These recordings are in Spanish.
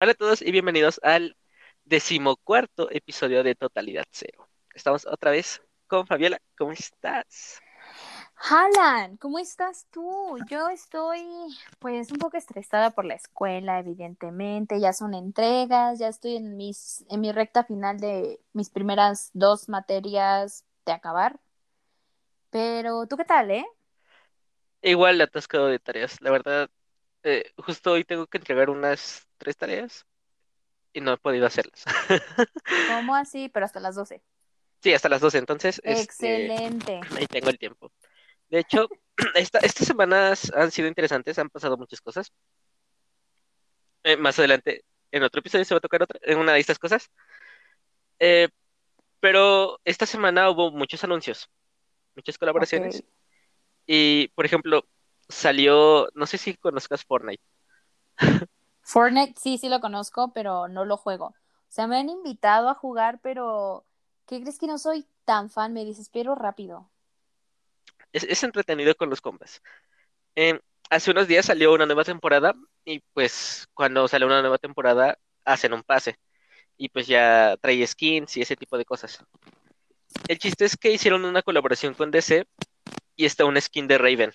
Hola a todos y bienvenidos al decimocuarto episodio de Totalidad Cero. Estamos otra vez con Fabiola. ¿Cómo estás? Alan, ¿cómo estás tú? Yo estoy pues un poco estresada por la escuela, evidentemente, ya son entregas, ya estoy en mis en mi recta final de mis primeras dos materias de acabar. Pero ¿tú qué tal, eh? Igual atascado de tareas. La verdad, eh, justo hoy tengo que entregar unas tres tareas y no he podido hacerlas. ¿Cómo así? Pero hasta las 12. Sí, hasta las 12, entonces este, Excelente. ahí tengo el tiempo. De hecho, esta, estas semanas han sido interesantes, han pasado muchas cosas. Eh, más adelante, en otro episodio se va a tocar otra, en una de estas cosas. Eh, pero esta semana hubo muchos anuncios, muchas colaboraciones. Y, por ejemplo, salió, no sé si conozcas Fortnite. Fortnite sí, sí lo conozco, pero no lo juego. O sea, me han invitado a jugar, pero ¿qué crees que no soy tan fan? Me desespero rápido. Es, entretenido con los compas. Eh, hace unos días salió una nueva temporada y pues cuando sale una nueva temporada hacen un pase y pues ya trae skins y ese tipo de cosas. El chiste es que hicieron una colaboración con DC y está un skin de Raven.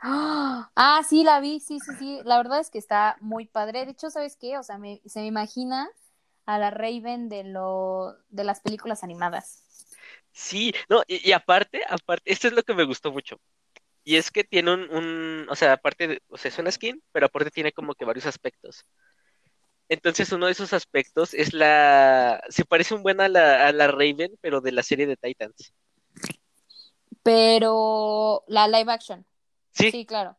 ¡Ah! Ah, sí, la vi, sí, sí, sí. La verdad es que está muy padre. De hecho, ¿sabes qué? O sea, me- se me imagina a la Raven de lo, de las películas animadas. Sí, no, y, y aparte, aparte, esto es lo que me gustó mucho. Y es que tiene un, un, o sea, aparte de, o sea, es una skin, pero aparte tiene como que varios aspectos. Entonces uno de esos aspectos es la, se parece un buen a la, a la Raven, pero de la serie de Titans. Pero la live action, Sí, sí, claro.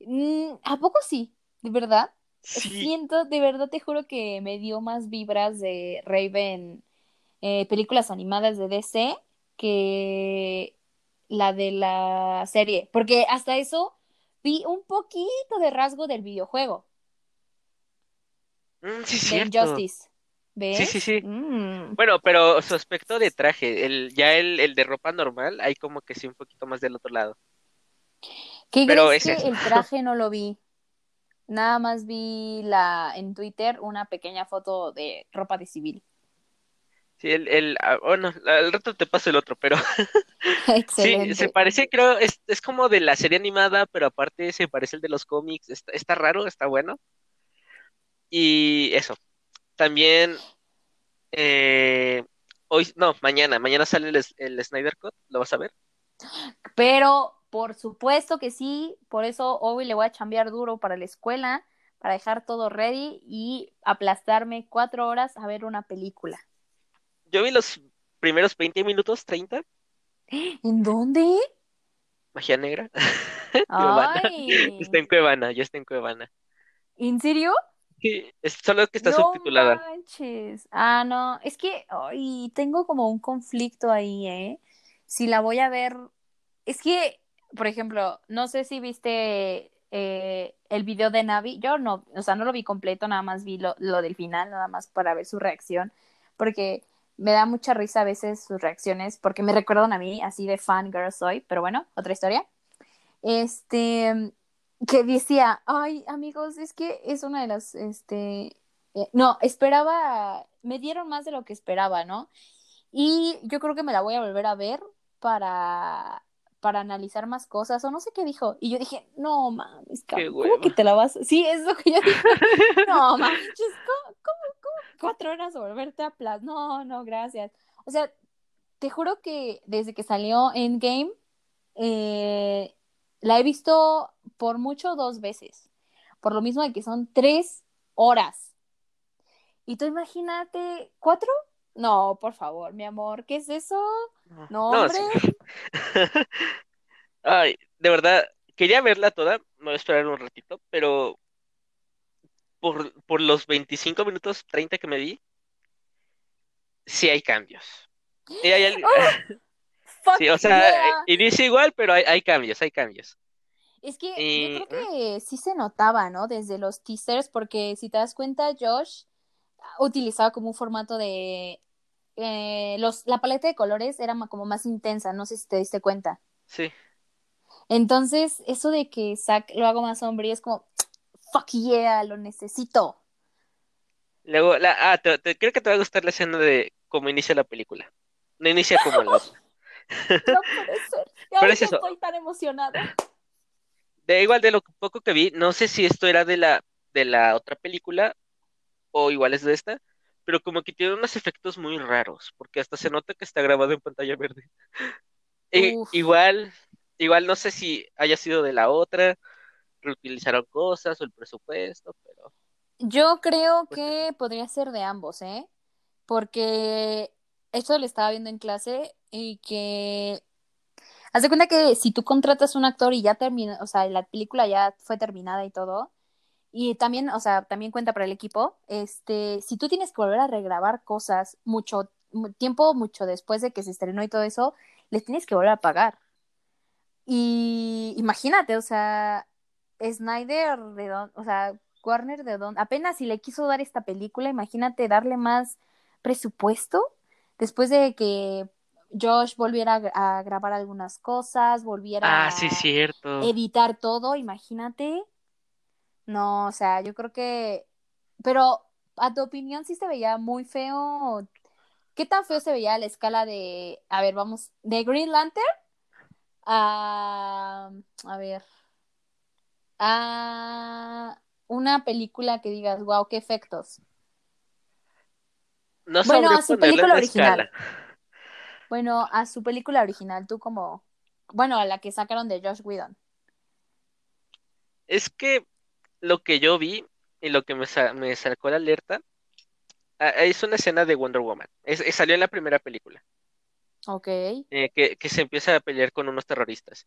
Mm, ¿a poco sí? ¿De verdad? sí, Siento, de verdad te juro que me dio más vibras de Raven, eh, películas animadas de DC que la de la serie. Porque hasta eso vi un poquito de rasgo del videojuego, Mm, sí, de. Injustice. Sí, sí, ¿Ves? sí. Mm. Bueno, pero su aspecto de traje, el, ya el, el de ropa normal, hay como que sí un poquito más del otro lado. ¿Qué Pero crees es que el traje no lo vi? Nada más vi la en Twitter una pequeña foto de ropa de civil. Sí, el, el, ah, bueno, al rato te paso el otro, pero sí, se parece, creo, es, es como de la serie animada, pero aparte se parece el de los cómics, está, está raro, está bueno. Y eso, también, eh, hoy, no, mañana, mañana sale el, el Snyder Cut, ¿lo vas a ver? Pero por supuesto que sí, por eso hoy le voy a chambear duro para la escuela, para dejar todo ready y aplastarme cuatro horas a ver una película. Yo vi los primeros 20 minutos, 30, ¿En dónde? Magia Negra, Cuevana, está en Ay, Cuevana, ya está en Cuevana. ¿en serio? Sí, es solo que está No subtitulada. manches. Ah, no, es que ay, tengo como un conflicto ahí, ¿eh? Si la voy a ver, es que, por ejemplo, no sé si viste eh, el video de Navi, yo no, o sea, no lo vi completo, nada más vi lo, lo del final, nada más para ver su reacción, porque me da mucha risa a veces sus reacciones, porque me recuerdan a mí, así de fangirl soy, pero bueno, otra historia. Este, que decía, ay, amigos, es que es una de las, este, eh, no, esperaba, me dieron más de lo que esperaba, ¿no? Y yo creo que me la voy a volver a ver para, para analizar más cosas, o no sé qué dijo. Y yo dije, no mames, cabrón, ¿cómo que te la vas? Sí, es lo que yo dije. No ¿cómo, cómo, cómo cuatro horas volverte a plas? No, no, gracias. O sea, te juro que desde que salió Endgame, eh, la he visto por mucho dos veces. Por lo mismo de que son tres horas. Y tú imagínate, ¿cuatro? No, por favor, mi amor, ¿qué es eso? No, hombre. sí. Ay, de verdad, quería verla toda, me voy a esperar un ratito, pero por, por los 25 minutos 30 que me di, sí hay cambios. Y hay Fuck sí, o sea, yeah. inicia igual, pero hay, hay cambios, hay cambios. Es que Y, yo creo que sí se notaba, ¿no? Desde los teasers, porque si te das cuenta, Josh utilizaba como un formato de... eh, los, la paleta de colores era como más intensa, no sé si te diste cuenta. sí, Entonces, eso de que Zack lo haga más sombrío es como, fuck yeah, lo necesito. Luego, la, ah, te- te- creo que te va a gustar la escena de cómo inicia la película. No inicia como la otra. No puede ser. Y Pero es eso. estoy tan emocionada. De igual de lo poco que vi, no sé si esto era de la, de la otra película o igual es de esta, pero como que tiene unos efectos muy raros, porque hasta se nota que está grabado en pantalla verde. E- igual, igual no sé si haya sido de la otra, reutilizaron cosas o el presupuesto, pero Yo creo pues que podría ser de ambos, ¿eh? Porque esto lo estaba viendo en clase y que haz de cuenta que si tú contratas un actor y ya termina, o sea, la película ya fue terminada y todo, y también, o sea, también cuenta para el equipo, este, si tú tienes que volver a regrabar cosas mucho mu- tiempo, mucho después de que se estrenó y todo eso, les tienes que volver a pagar. Y imagínate, o sea, Snyder de dónde, o sea, Warner de dónde, apenas si le quiso dar esta película, imagínate darle más presupuesto después de que Josh volviera a, gra- a grabar algunas cosas, volviera Ah, sí, a cierto. editar todo, imagínate. No, o sea, yo creo que, pero a tu opinión sí se veía muy feo. ¿Qué tan feo se veía a la escala de, a ver, vamos, de Green Lantern a, a ver, a una película que digas, wow, qué efectos. No Bueno, a su película la original. escala. Bueno, a su película original, tú como, bueno, a la que sacaron de Josh Whedon. Es que lo que yo vi y lo que me, sa- me sacó la alerta ah, es una escena de Wonder Woman. Es, es- salió en la primera película, Ok. eh, que, que se empieza a pelear con unos terroristas.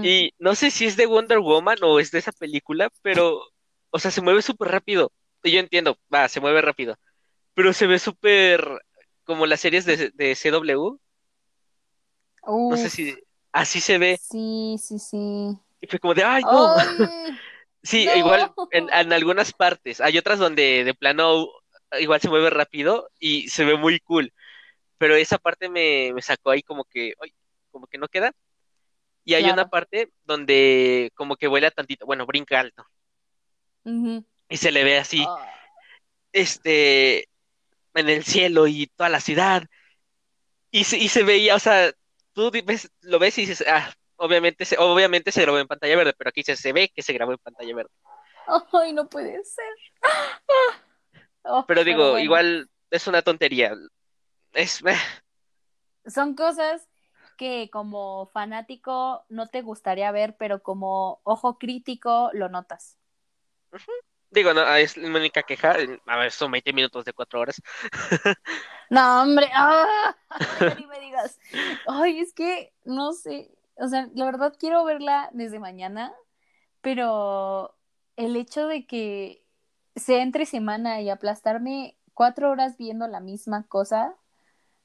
Y no sé si es de Wonder Woman o es de esa película, pero, o sea, se mueve súper rápido. Y yo entiendo, va, se mueve rápido. Pero se ve súper como las series de, de CW. No sé si así se ve. sí, sí, sí. Y fue como de, ay, no. ¡Ay! Sí, ¡No! igual en, en algunas partes. Hay otras donde de plano igual se mueve rápido y se ve muy cool. Pero esa parte me, me sacó ahí como que, ay, como que no queda. Y hay una parte donde como que vuela tantito, bueno, brinca alto. Y se le ve así, Ah, este, en el cielo y toda la ciudad. Y se, y se veía, o sea, tú ves- lo ves y dices, ah, obviamente se, obviamente se grabó en pantalla verde, pero aquí se, se ve que se grabó en pantalla verde. Ay, no puede ser. Oh, Pero digo, bueno, igual es una tontería. Es, eh, son cosas que como fanático no te gustaría ver, pero como ojo crítico lo notas. digo, no, es mi única queja. A ver, son 20 minutos de 4 horas. No, hombre, ¡ah! Ni me digas. Ay, es que no sé, o sea, la verdad quiero verla desde mañana, pero el hecho de que sea entre semana y aplastarme cuatro horas viendo la misma cosa,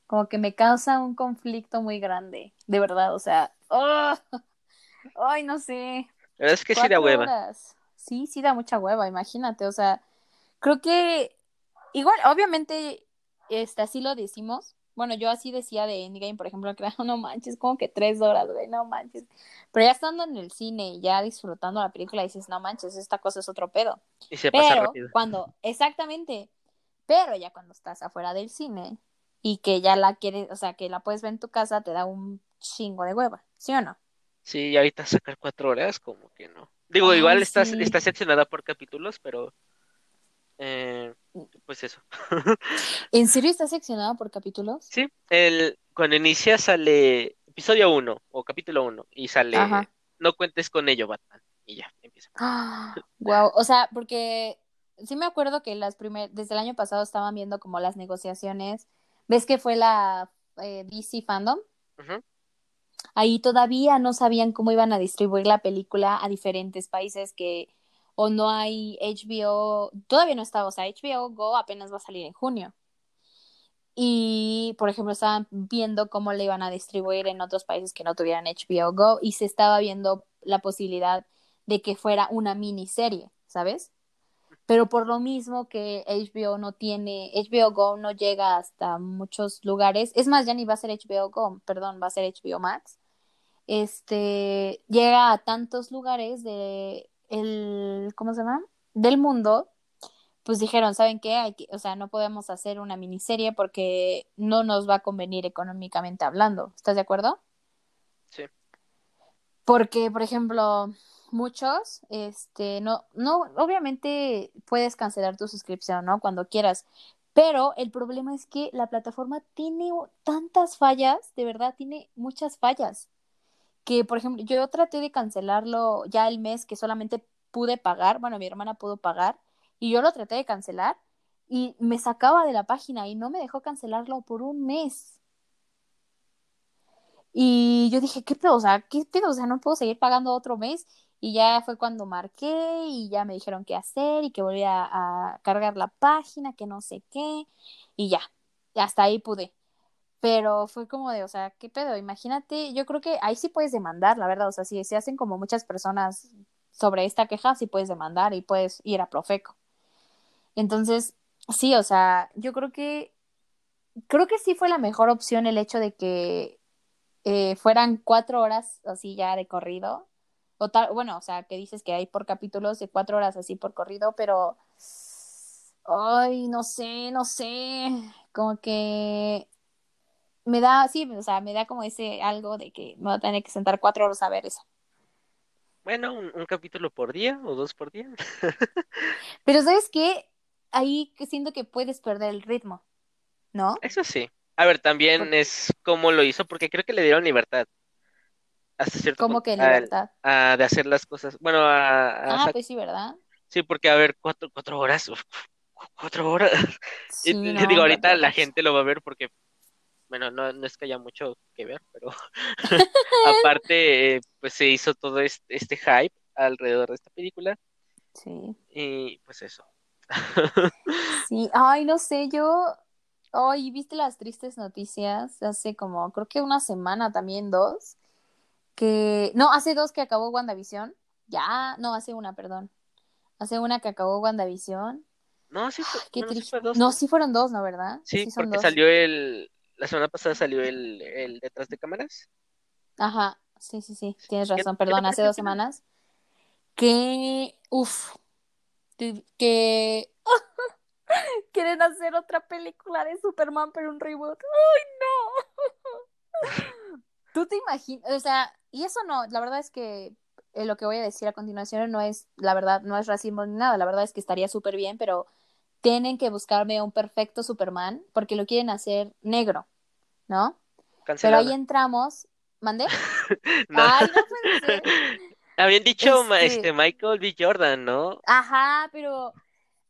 como que me causa un conflicto muy grande, de verdad, o sea, ¡ah! ay, no sé, La verdad es que sí da hueva. horas, sí, sí da mucha hueva, imagínate, o sea, creo que igual, obviamente, este, así lo decimos. Bueno, yo así decía de Endgame, por ejemplo, que no manches, como que tres horas, güey, no manches. Pero ya estando en el cine y ya disfrutando la película, dices, no manches, esta cosa es otro pedo. Y se pasa Pero rápido. cuando, exactamente, pero ya cuando estás afuera del cine y que ya la quieres, o sea, que la puedes ver en tu casa, te da un chingo de hueva, ¿sí o no? Sí, y ahorita sacar 4 horas, como que no. Digo, Ay, igual está, sí. está seccionada por capítulos, pero. Eh, pues eso. ¿En serio está seccionado por capítulos? Sí, el, cuando inicia sale episodio 1 o capítulo 1 y sale Ajá. No cuentes con ello, Batman. Y ya, empieza. Wow, o sea, porque sí me acuerdo que las primer, desde el año pasado estaban viendo como las negociaciones. ¿Ves que fue la eh, DC Fandom? Ahí todavía no sabían cómo iban a distribuir la película a diferentes países que o no hay HBO, todavía no estaba, o sea, HBO Go apenas va a salir en junio. Y, por ejemplo, estaban viendo cómo le iban a distribuir en otros países que no tuvieran HBO Go y se estaba viendo la posibilidad de que fuera una miniserie, ¿sabes? Pero por lo mismo que HBO no tiene, HBO Go no llega hasta muchos lugares, es más, ya ni va a ser HBO Go, perdón, va a ser HBO Max. Este llega a tantos lugares de el, ¿cómo se llama? del mundo, pues dijeron, ¿saben qué? Hay que, o sea, no podemos hacer una miniserie porque no nos va a convenir económicamente hablando. ¿Estás de acuerdo? Sí. Porque, por ejemplo, muchos, este, no, no, obviamente puedes cancelar tu suscripción, ¿no? Cuando quieras. Pero el problema es que la plataforma tiene tantas fallas, de verdad, tiene muchas fallas. Que, por ejemplo, yo traté de cancelarlo ya el mes que solamente pude pagar, bueno, mi hermana pudo pagar, y yo lo traté de cancelar y me sacaba de la página y no me dejó cancelarlo por un mes. Y yo dije, ¿qué pedo? O sea, ¿qué pedo? O sea, no puedo seguir pagando otro mes. Y ya fue cuando marqué y ya me dijeron qué hacer y que volvía a cargar la página, que no sé qué. Y ya, hasta ahí pude. Pero fue como de, o sea, ¿qué pedo? Imagínate, yo creo que ahí sí puedes demandar, la verdad. O sea, si se hacen como muchas personas sobre esta queja, sí puedes demandar y puedes ir a Profeco. Entonces, sí, o sea, yo creo que, creo que sí fue la mejor opción el hecho de que eh, fueran cuatro horas así ya de corrido. O tal, bueno, o sea, que dices que hay por capítulos de cuatro horas así por corrido, pero, ay, no sé, no sé, como que me da, sí, o sea, me da como ese algo de que me voy a tener que sentar cuatro horas a ver eso. Bueno, un, un capítulo por día o dos por día. Pero ¿sabes qué? ahí siento que puedes perder el ritmo, ¿no? Eso sí. A ver, también es como lo hizo, porque creo que le dieron libertad. Hasta cierto ¿Cómo que libertad? A, de hacer las cosas. Bueno, a. ah, pues sí, ¿verdad? Sí, porque a ver, cuatro, cuatro horas. cuatro horas. y, digo, ahorita la gente lo va a ver porque. Bueno, no, no es que haya mucho que ver, pero aparte, pues se hizo todo este, este hype alrededor de esta película. Sí. Y pues eso. Sí, ay, no sé, yo, ay, ¿viste las tristes noticias? Hace como, creo que una semana también, dos, que, no, hace dos que acabó WandaVision, ya, no, hace una, perdón, hace una que acabó WandaVision. No, sí, fue, Qué triste. No, sí fueron dos, ¿no, verdad? Sí, porque salió el, la semana pasada salió el, el detrás de cámaras. Ajá, sí, sí, sí, tienes razón, perdón, hace dos semanas. Que, uff, que quieren hacer otra película de Superman, pero un reboot. ¡Ay, no! ¿Tú te imaginas? O sea, y eso no, la verdad es que eh, lo que voy a decir a continuación no es, la verdad, no es racismo ni nada, la verdad es que estaría súper bien, pero tienen que buscarme un perfecto Superman porque lo quieren hacer negro, ¿no? Pero ahí entramos. ¿Mandé? Ay, no puede ser. Habían dicho este... este... Michael B. Jordan, ¿no? Ajá, pero.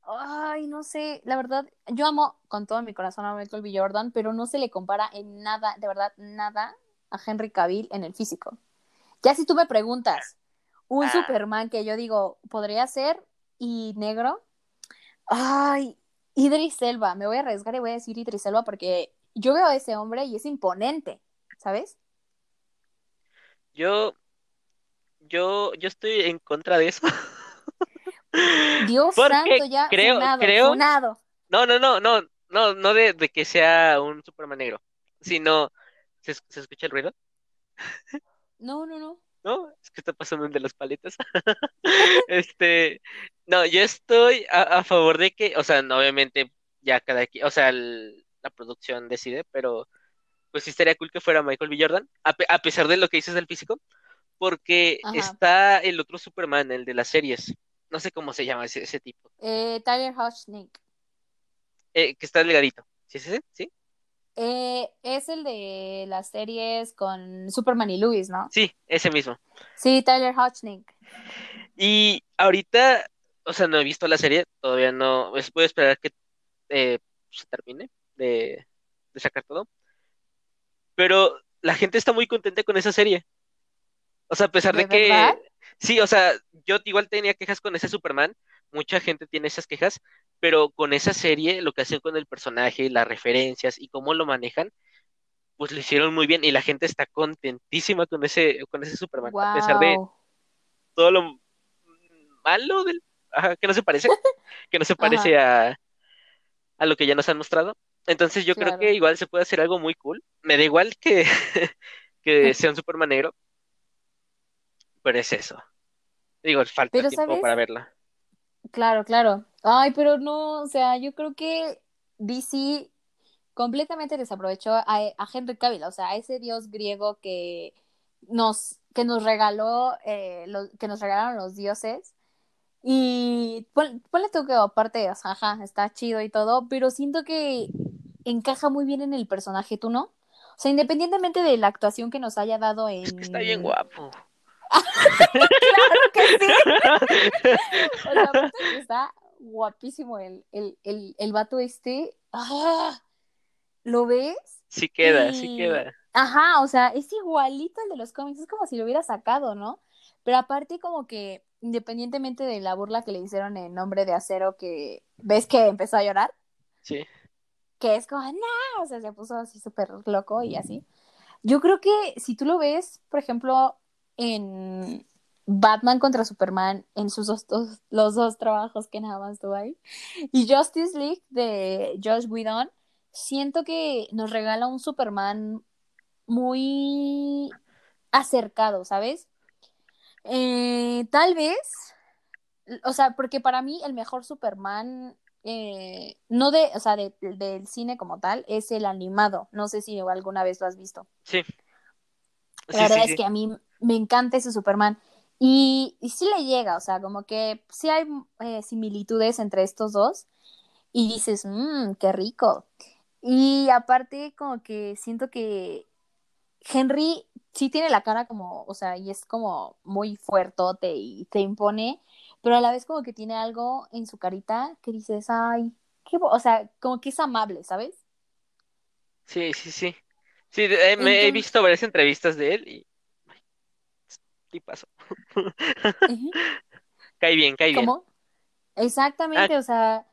Ay, no sé. La verdad, yo amo con todo mi corazón a Michael B. Jordan, pero no se le compara en nada, de verdad, nada a Henry Cavill en el físico. Ya si tú me preguntas, un ah. Superman que yo digo, podría ser y negro. Ay, Idris Elba. Me voy a arriesgar y voy a decir Idris Elba porque yo veo a ese hombre y es imponente, ¿sabes? Yo yo, yo estoy en contra de eso. Dios santo, ya creo, creo, No, no, no, no, no, no de, de, que sea un Superman negro, sino, ¿se, ¿se escucha el ruido? No, no, no. No, es que está pasando un de las paletas. este, no, yo estoy a, a, favor de que, o sea, no, obviamente ya cada quien, o sea, el, la producción decide, pero pues sí estaría cool que fuera Michael B. Jordan, a, a pesar de lo que dices del físico, porque está el otro Superman, el de las series. No sé cómo se llama ese, ese tipo. Eh, Tyler Hochnick. Eh, que está delgadito. ¿Sí ese? ¿Sí? Eh, es el de las series con Superman y Luis, ¿no? Sí, ese mismo. Sí, Tyler Hochnick. Y ahorita, o sea, no he visto la serie, todavía no. Pues, puedo esperar que eh, se termine de, de sacar todo. Pero la gente está muy contenta con esa serie. O sea, a pesar de, que... Sí, o sea, yo igual tenía quejas con ese Superman, mucha gente tiene esas quejas, pero con esa serie, lo que hacen con el personaje, las referencias y cómo lo manejan, pues lo hicieron muy bien y la gente está contentísima con ese, con ese Superman, a pesar de todo lo malo del, que no se parece, que no se parece a, a lo que ya nos han mostrado. Entonces yo creo que igual se puede hacer algo muy cool. Me da igual que, que sea un Superman negro, pero es eso. Digo, falta tiempo para verla. Claro, claro. Ay, pero no, o sea, yo creo que DC completamente desaprovechó a, a Henry Cavill, o sea, a ese dios griego que nos, que nos regaló, eh, lo- que nos regalaron los dioses. Y pon- ponle tú que aparte, o sea, ajá, está chido y todo, pero siento que encaja muy bien en el personaje, ¿tú no? O sea, independientemente de la actuación que nos haya dado en... Es que está bien guapo. Claro que sí. O sea, está guapísimo el, el, el, el vato este. ¡Ah! ¿Lo ves? Sí queda, sí Y- queda. Ajá, o sea, es igualito al de los cómics, es como si lo hubiera sacado, ¿no? Pero aparte como que, independientemente de la burla que le hicieron en Nombre de Acero, que ves que empezó a llorar, Sí. que es como, no, o sea, se puso así súper loco y así. Yo creo que si tú lo ves, por ejemplo, en Batman contra Superman, en sus dos, dos- los dos trabajos que nada más tuvo ahí, y Justice League de Josh Whedon, siento que nos regala un Superman muy acercado, ¿sabes? Eh, tal vez, o sea, porque para mí el mejor Superman, eh, no de, o sea, de- del cine como tal, es el animado. No sé si alguna vez lo has visto. Sí. La Sí, verdad sí, es sí. que a mí me encanta ese Superman. Y, y sí le llega, o sea, como que sí hay eh, similitudes entre estos dos. Y dices, mmm, qué rico. Y aparte, como que siento que Henry sí tiene la cara como, o sea, y es como muy fuertote y te impone, pero a la vez como que tiene algo en su carita que dices, ay, qué, bo-", o sea, como que es amable, ¿sabes? Sí, sí, sí. Sí, eh, me he visto varias entrevistas de él y. ¿Qué pasó? Cae bien, cae bien. ¿Cómo? Exactamente, o sea,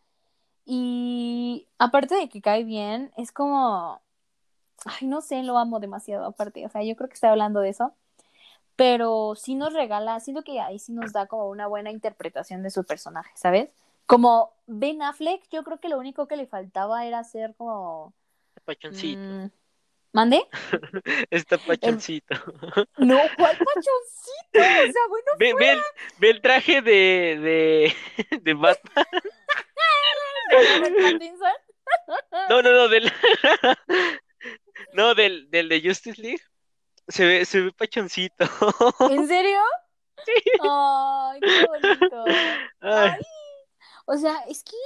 y aparte de que cae bien, es como, ay, no sé, lo amo demasiado aparte, o sea, yo creo que estoy hablando de eso, pero sí nos regala, siento que ahí sí nos da como una buena interpretación de su personaje, ¿sabes? Como Ben Affleck, yo creo que lo único que le faltaba era ser como... Pachoncito. ¿Mande? Está pachoncito. No, ¿cuál pachoncito? O sea, bueno, Ve, ve el, ve el traje de, de, de Batman. No, no, no, del. No, del, del de Justice League. Se ve, se ve pachoncito. ¿En serio? Ay, qué bonito. Ay, Ay, o sea, es que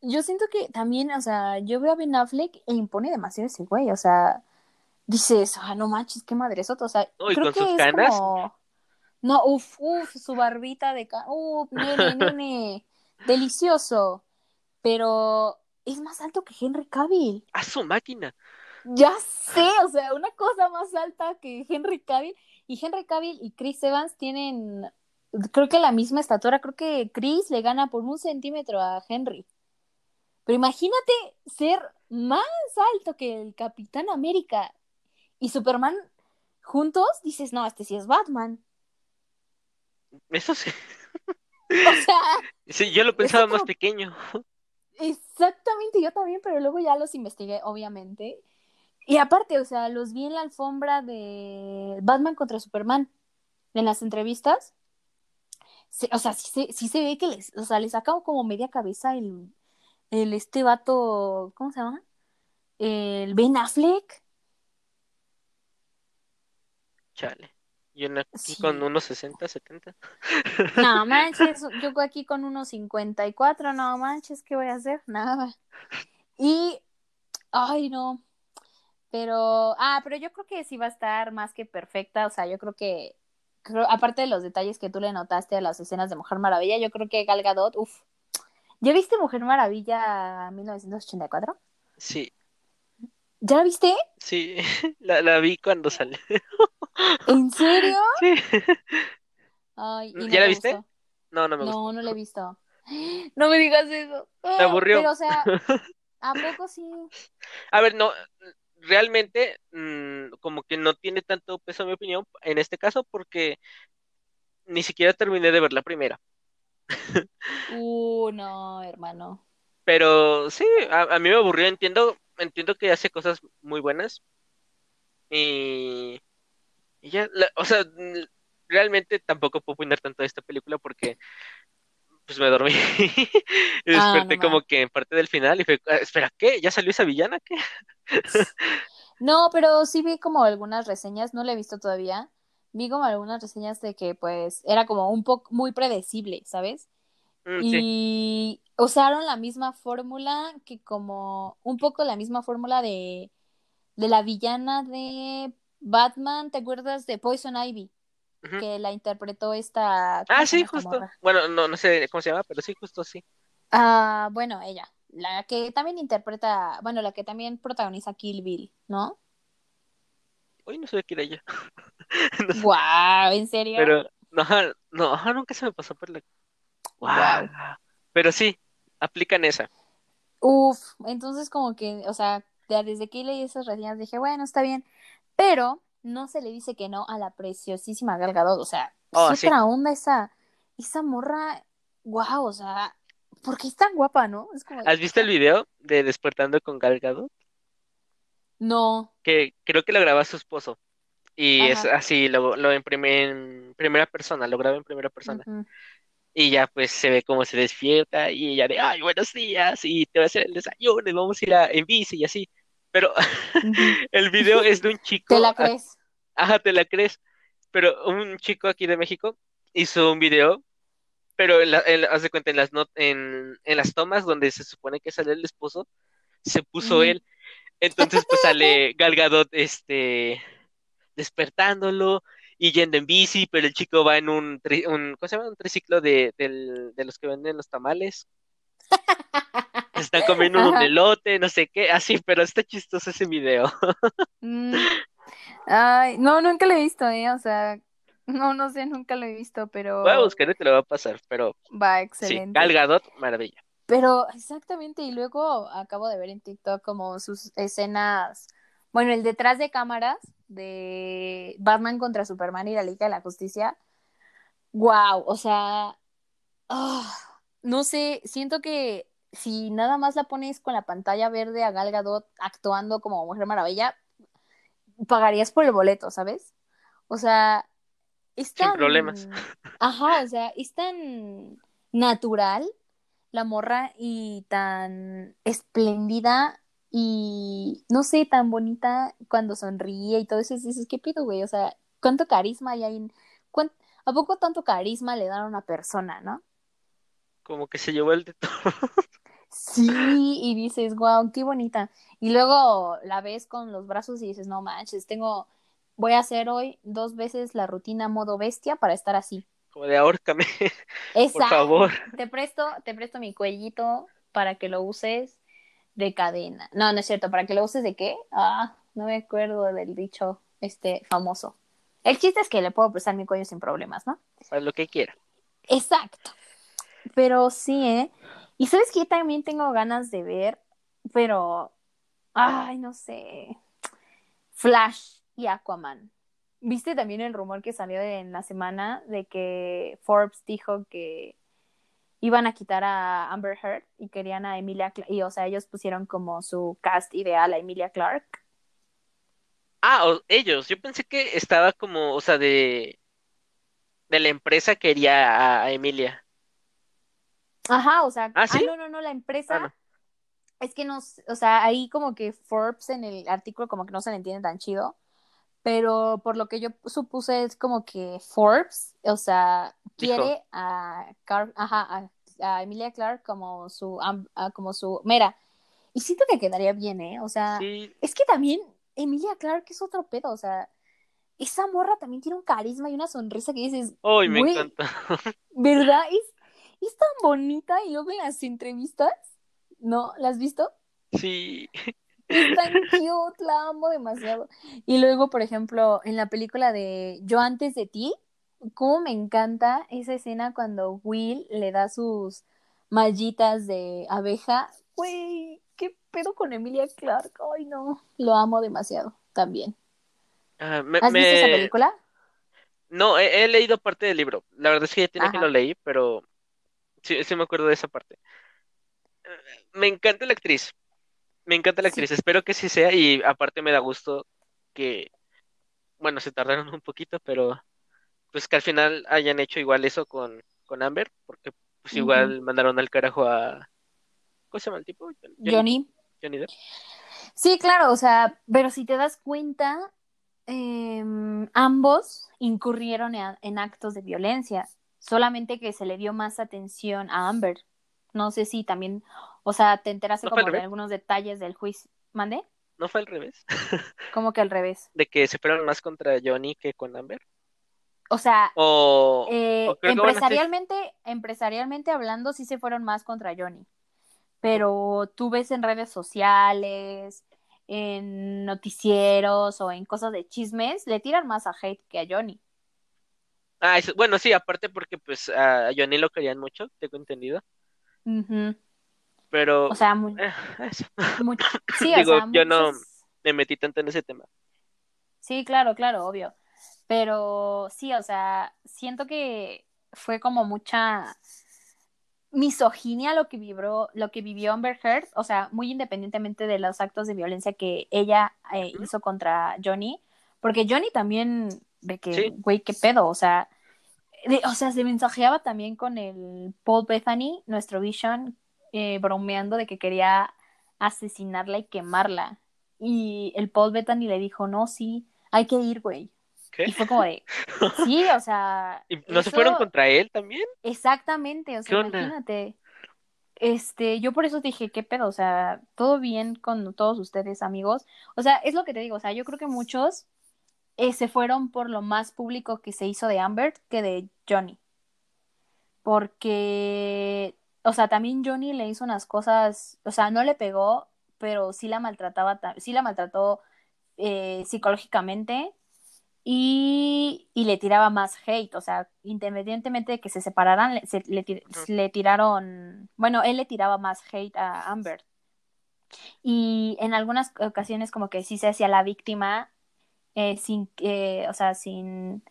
yo siento que también, o sea, yo veo a Ben Affleck e impone demasiado ese güey, o sea, dices, ah, no manches, qué madresota, o sea, Uy, creo con que sus es canas. como, no, uff, uff, su barbita de ca, uff, nene, nene, delicioso, pero es más alto que Henry Cavill, a su máquina. ya sé, o sea, una cosa más alta que Henry Cavill, y Henry Cavill y Chris Evans tienen, creo que la misma estatura, creo que Chris le gana por un centímetro a Henry. Pero imagínate ser más alto que el Capitán América y Superman juntos, dices, no, este sí es Batman. Eso sí. O sea, Sí, yo lo pensaba más pequeño. exactamente, yo también, pero luego ya los investigué, obviamente. Y aparte, o sea, los vi en la alfombra de Batman contra Superman, en las entrevistas. Se- o sea, sí, se- sí se ve que les, o sea, le saca como media cabeza el, el este vato, ¿cómo se llama? El Ben Affleck. Chale. Yo aquí Sí. con unos 60, 70. No manches, yo aquí con unos 54, no manches, ¿qué voy a hacer? Nada. Y, ay, no. Pero, ah, pero yo creo que sí va a estar más que perfecta. O sea, yo creo que, creo, aparte de los detalles que tú le notaste a las escenas de Mujer Maravilla, yo creo que Gal Gadot, uff. ¿Ya viste Mujer Maravilla 1984? Sí, ¿Ya la viste? sí. La, la vi cuando salió. ¿En serio? Sí. Ay, ¿y no ¿Ya la te viste? gustó? No, no me gusta. No, no la he visto. No me digas eso. Me aburrió. Pero, o sea, ¿a poco sí? A ver, no, realmente mm, como que no tiene tanto peso mi opinión en este caso porque ni siquiera terminé de ver la primera. Uh, no, hermano. Pero sí, a, a mí me aburrió, entiendo, entiendo que hace cosas muy buenas. Y, y ya, la- o sea, realmente tampoco puedo opinar tanto de esta película porque pues me dormí y Ah, no desperté como que en parte del final y fue, "Ah, espera, ¿qué? ¿Ya salió esa villana? ¿Qué? No, pero sí vi como algunas reseñas, no la he visto todavía. Vi como algunas reseñas de que pues era como un poco muy predecible, ¿sabes? Mm, sí, Y usaron la misma fórmula que como un poco la misma fórmula de, de la villana de Batman, ¿te acuerdas de Poison Ivy? Que la interpretó esta, ¿cómo Ah, sí, justo. morra? Bueno, no, no sé cómo se llama, pero sí, justo sí. Ah, bueno, ella, la que también interpreta, bueno, la que también protagoniza Kill Bill, ¿no? Uy, no sé quién era ella. No sé, Guau, ¿en serio? pero no, no, nunca se me pasó por la... Wow. Pero sí, aplican esa. Uf, entonces como que, o sea, ya desde que leí esas reseñas dije, bueno, está bien, pero no se le dice que no a la preciosísima Gal Gadot, o sea, Oh, sí. otra onda esa, esa morra, wow, o sea, ¿por qué es tan guapa, no? Es como, ¿Has visto el video de Despertando con Gal Gadot? no, Que creo que lo graba su esposo. Y es así, lo, lo en primera persona, lo graba en primera persona. Y ya pues se ve cómo se despierta y ella de, ay, buenos días, y te voy a hacer el desayuno y vamos a ir a, en bici y así. Pero el video es de un ¿Te chico, la a- crees? ajá, te la crees, pero un chico aquí de México hizo un video, pero en la, en la- haz de cuenta, en las, not- en, en las tomas donde se supone que sale el esposo, se puso él. Entonces pues sale Gal Gadot, este, despertándolo y yendo en bici, pero el chico va en un, tri- un ¿cómo se llama? Un triciclo de, del- de los que venden los tamales. Están comiendo un elote, no sé qué, así, pero está chistoso ese video. Mm. Ay, no, nunca lo he visto, eh, o sea, no, no sé, nunca lo he visto, Voy a pero buscar y te lo va a pasar, pero va sí, excelente. Gadot, maravilla. Pero exactamente, y luego acabo de ver en TikTok como sus escenas, bueno, el detrás de cámaras de Batman contra Superman y la Liga de la Justicia. Wow, o sea, ah, no sé, siento que si nada más la pones con la pantalla verde a Gal Gadot actuando como Mujer Maravilla, pagarías por el boleto, ¿sabes? O sea, es Sin problemas. tan, ajá, o sea, es tan natural la morra y tan espléndida y no sé, tan bonita cuando sonríe y todo eso. Dices, ¿qué pido, güey? O sea, ¿cuánto carisma hay en... cuán- ¿A poco tanto carisma le dan a una persona, no? Como que se llevó el de todo. Sí, y dices, wow, qué bonita. Y luego la ves con los brazos y dices, no manches, tengo, voy a hacer hoy dos veces la rutina modo bestia para estar así. Como de ahórcame, por favor. te presto, te presto mi cuellito para que lo uses de cadena. No, no es cierto, para que lo uses de qué? Ah, no me acuerdo del dicho este famoso. El chiste es que le puedo prestar mi cuello sin problemas, ¿no? Para lo que quiera. Exacto. Pero sí, ¿eh? Y sabes que también tengo ganas de ver, pero, ay, no sé, Flash y Aquaman. ¿Viste también el rumor que salió en la semana de que Forbes dijo que iban a quitar a Amber Heard y querían a Emilia Clarke, y o sea, ellos pusieron como su cast ideal a Emilia Clarke? Ah, ellos, yo pensé que estaba como, o sea, de, de la empresa quería a, a Emilia. Ajá, o sea, ¿Ah, ah, no, no, no, la Ah, empresa no. es que no, o sea, ahí como que Forbes en el artículo como que no se le entiende tan chido, pero por lo que yo supuse es como que Forbes, o sea, quiere a, Car- ajá, a, a Emilia Clarke como su, am- ah, como su, mira, y siento que quedaría bien, ¿eh? O sea, sí, es que también Emilia Clarke es otro pedo, o sea, esa morra también tiene un carisma y una sonrisa que dices, hoy me encanta. ¿verdad? Es, es tan bonita y luego en las entrevistas, ¿no? ¿La has visto? Sí, Es tan cute, la amo demasiado. Y luego, por ejemplo, en la película de Yo antes de ti, cómo me encanta esa escena cuando Will le da sus mallitas de abeja. Güey, ¿qué pedo con Emilia Clarke? Ay, no, lo amo demasiado también. Ah, me, ¿Has visto esa me- película? no, he, he leído parte del libro. La verdad es que ya tiene que lo leí, pero sí, sí me acuerdo de esa parte. Me encanta la actriz, me encanta la Sí, actriz. Espero que sí sea y aparte me da gusto que, bueno, se tardaron un poquito, pero pues que al final hayan hecho igual eso con, con Amber, porque pues igual mandaron al carajo a... ¿Cómo se llama el tipo? Johnny. Johnny Depp. Sí, claro, o sea, pero si te das cuenta, em, ambos incurrieron en, en actos de violencia, solamente que se le dio más atención a Amber. No sé si también, o sea, te enteraste ¿No fue al como de revés? algunos detalles del juicio. ¿Mande? ¿No fue al revés? Como que al revés. De que se fueron más contra Johnny que con Amber. O sea, O... eh, o empresarialmente, empresarialmente hablando, sí se fueron más contra Johnny. Pero tú ves en redes sociales, en noticieros o en cosas de chismes, le tiran más a hate que a Johnny. Ah, eso- bueno, sí, aparte porque pues a Johnny lo querían mucho, tengo entendido. Ujú. Pero... O sea, eh, eso. much- sí, Digo, o sea, yo no- Me metí tanto en ese tema. Sí, claro, claro, obvio. Pero sí, o sea, siento que fue como mucha misoginia lo que vibró, lo que vivió Amber Heard, o sea, muy independientemente de los actos de violencia que ella eh, hizo contra Johnny, porque Johnny también ve que, Sí. güey, qué pedo, o sea, de- o sea, se mensajeaba también con el Paul Bethany, nuestro Vision, eh, bromeando de que quería asesinarla y quemarla. Y el Paul Bethany le dijo, no, sí, hay que ir, güey. ¿Qué? Y fue como de, sí, o sea. ¿Y no se fueron contra él también? Exactamente, o ¿Qué sea, imagínate. Este, yo por eso dije, ¿qué pedo? O sea, todo bien con todos ustedes, amigos. O sea, es lo que te digo, o sea, yo creo que muchos eh, se fueron por lo más público que se hizo de Amber que de Johnny. Porque, o sea, también Johnny le hizo unas cosas, o sea, no le pegó, pero sí la maltrataba, ta- sí la maltrató eh, psicológicamente y, y le tiraba más hate, o sea, independientemente de que se separaran, le, se- le tir- Ujú. le tiraron, bueno, él le tiraba más hate a Amber. Y en algunas ocasiones como que sí se hacía la víctima eh, sin, eh, o sea, sin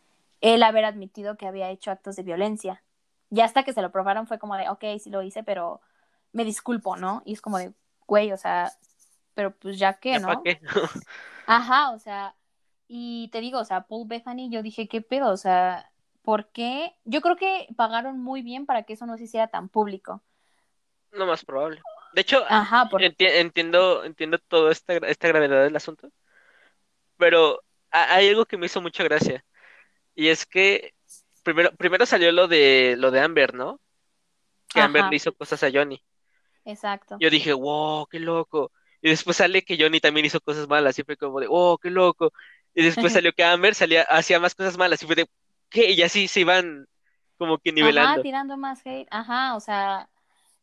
él haber admitido que había hecho actos de violencia. Y hasta que se lo probaron fue como de, ok, sí lo hice, pero me disculpo, ¿no? Y es como de, güey, o sea, pero pues ya que, ¿Ya ¿no? qué? Ajá, o sea, y te digo, o sea, Paul Bethany, yo dije, ¿qué pedo? O sea, ¿por qué? Yo creo que pagaron muy bien para que eso no se hiciera tan público. Lo más probable. De hecho, Ajá, enti- entiendo, entiendo toda esta, esta gravedad del asunto, pero hay algo que me hizo mucha gracia. Y es que primero, primero salió lo de lo de Amber, ¿no? Que Amber Ajá. le hizo cosas a Johnny. Exacto. Yo dije, wow, qué loco. Y después sale que Johnny también hizo cosas malas, y fue como de, wow, qué loco. Y después salió que Amber salía, hacía más cosas malas, y fue de, ¿qué? Y así se iban como que Ajá, nivelando. tirando más hate. Ajá, o sea,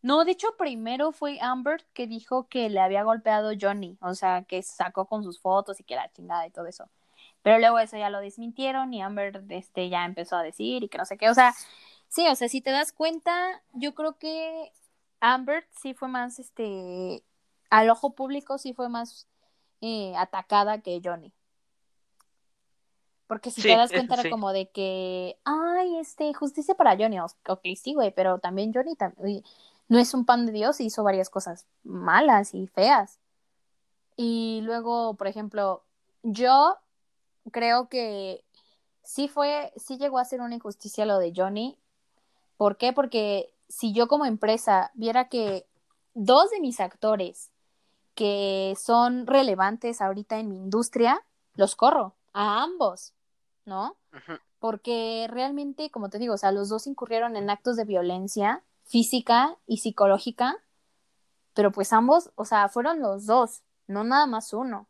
no, de hecho primero fue Amber que dijo que le había golpeado Johnny, o sea, que sacó con sus fotos y que la chingada y todo eso. Pero luego eso ya lo desmintieron y Amber este ya empezó a decir y que no sé qué, o sea, sí, o sea, si te das cuenta, yo creo que Amber sí fue más este al ojo público sí fue más eh, atacada que Johnny. Porque si Sí, te das cuenta era sí. como de que, ay, este, justicia para Johnny. Ok, sí, güey, pero también Johnny tam- no es un pan de Dios y hizo varias cosas malas y feas. Y luego, por ejemplo, yo creo que sí fue, sí llegó a ser una injusticia lo de Johnny. ¿Por qué? Porque si yo como empresa viera que dos de mis actores que son relevantes ahorita en mi industria, los corro a ambos, ¿no? Porque realmente, como te digo, o sea, los dos incurrieron en actos de violencia física y psicológica, pero pues ambos, o sea, fueron los dos, no nada más uno.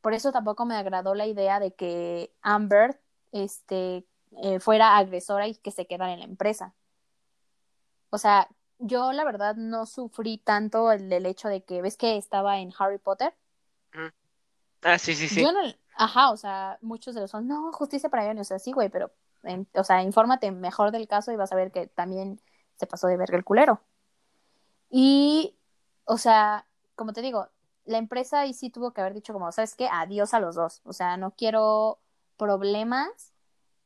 Por eso tampoco me agradó la idea de que Amber este, eh, fuera agresora y que se quedara en la empresa. O sea, yo la verdad no sufrí tanto el, el hecho de que, ¿ves que estaba en Harry Potter? Ah, sí, sí, sí. Yo no, ajá, o sea, muchos de los son, no, justicia para Johnny, o sea, sí, güey, pero, en- o sea, infórmate mejor del caso y vas a ver que también se pasó de verga el culero. Y, o sea, como te digo, la empresa ahí sí tuvo que haber dicho como, ¿sabes qué? Adiós a los dos, o sea, no quiero problemas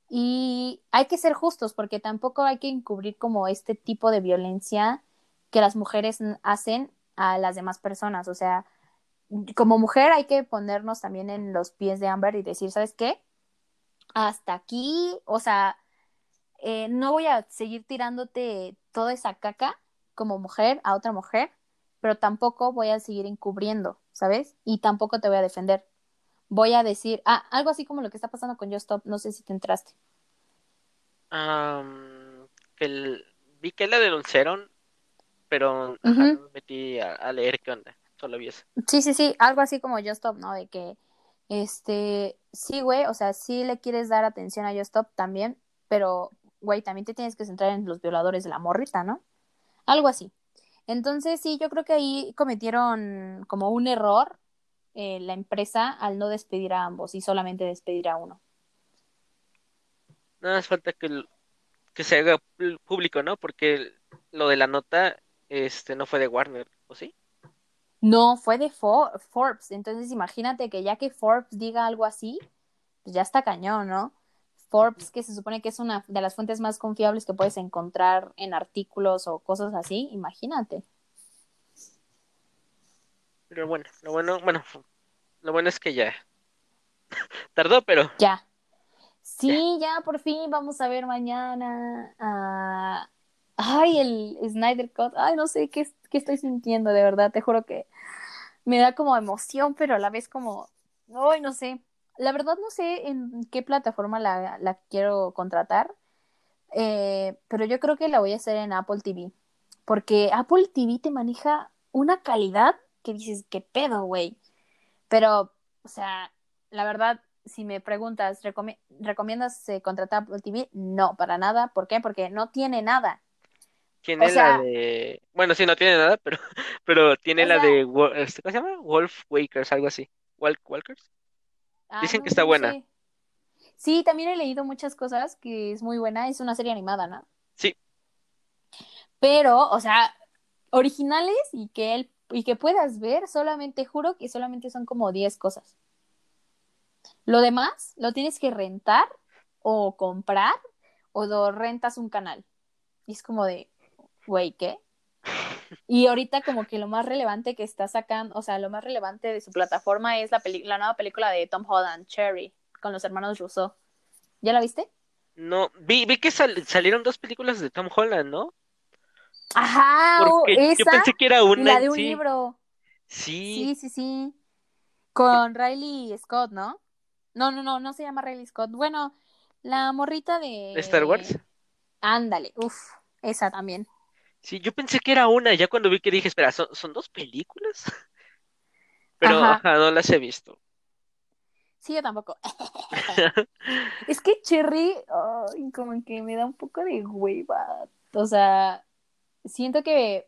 y hay que ser justos porque tampoco hay que encubrir como este tipo de violencia que las mujeres hacen a las demás personas, o sea, como mujer hay que ponernos también en los pies de Amber y decir, ¿sabes qué? Hasta aquí, o sea, eh, no voy a seguir tirándote toda esa caca como mujer a otra mujer, pero tampoco voy a seguir encubriendo, ¿sabes? Y tampoco te voy a defender. Voy a decir, ah, algo así como lo que está pasando con Just Stop, no sé si te entraste. El- vi que la denunciaron, pero no me metí a, a leer qué onda. Solo vi eso. Sí, sí, sí, algo así como Just Stop, ¿no? De que, este, sí, güey, o sea, sí le quieres dar atención a Just Stop también, pero, güey, también te tienes que centrar en los violadores de la morrita, ¿no? Algo así. Entonces, sí, yo creo que ahí cometieron como un error eh, la empresa al no despedir a ambos y solamente despedir a uno. Nada más falta que, el- que se haga público, ¿no? Porque el- lo de la nota este, no fue de Warner, ¿o sí? No, fue de For- Forbes. Entonces, imagínate que ya que Forbes diga algo así, pues ya está cañón, ¿no? Forbes, que se supone que es una de las fuentes más confiables que puedes encontrar en artículos o cosas así, imagínate. Pero bueno, lo bueno, bueno, lo bueno es que ya tardó, pero Ya. Sí, ya por fin vamos a ver mañana. a- Ay, el Snyder Cut. Ay, no sé qué, qué estoy sintiendo, de verdad. Te juro que me da como emoción, pero a la vez como. Ay, no sé. La verdad no sé en qué plataforma la, la quiero contratar. eh, pero yo creo que la voy a hacer en Apple TV. Porque Apple TV te maneja una calidad que dices, ¿qué pedo, güey? Pero, o sea, la verdad, si me preguntas, ¿recomi- ¿recomiendas eh, contratar Apple TV? No, para nada. ¿Por qué? Porque no tiene nada. tiene O sea- la de. Bueno, sí, no tiene nada, pero, pero tiene O la sea- de. Este, ¿Cómo se llama? Wolf Wakers, algo así. Walk Walkers. Ah, Dicen que está no buena. sé. Sí, también he leído muchas cosas que es muy buena. Es una serie animada, ¿no? Sí. Pero, o sea, originales y que él y que puedas ver, solamente juro que solamente son como 10 cosas. Lo demás lo tienes que rentar o comprar o lo rentas un canal. Y es como de, güey, ¿qué? Y ahorita como que lo más relevante que está sacando, o sea, lo más relevante de su plataforma es la, la nueva película de Tom Holland, Cherry, con los hermanos Russo. ¿Ya la viste? No, vi, vi que sal- salieron dos películas de Tom Holland, ¿no? Ajá, Porque yo esa pensé que era y una la de un sí. libro. Sí, Sí, sí, sí. Con Riley Scott, ¿no? No, no, no, no se llama Riley Scott. Bueno, la morrita de... de Star Wars. Ándale, uff, esa también. Sí, yo pensé que era una, ya cuando vi que dije, espera, ¿son, son dos películas? Pero, Ajá. ajá, no las he visto. Sí, yo tampoco. es que Cherry, como que me da un poco de hueva. O sea, siento que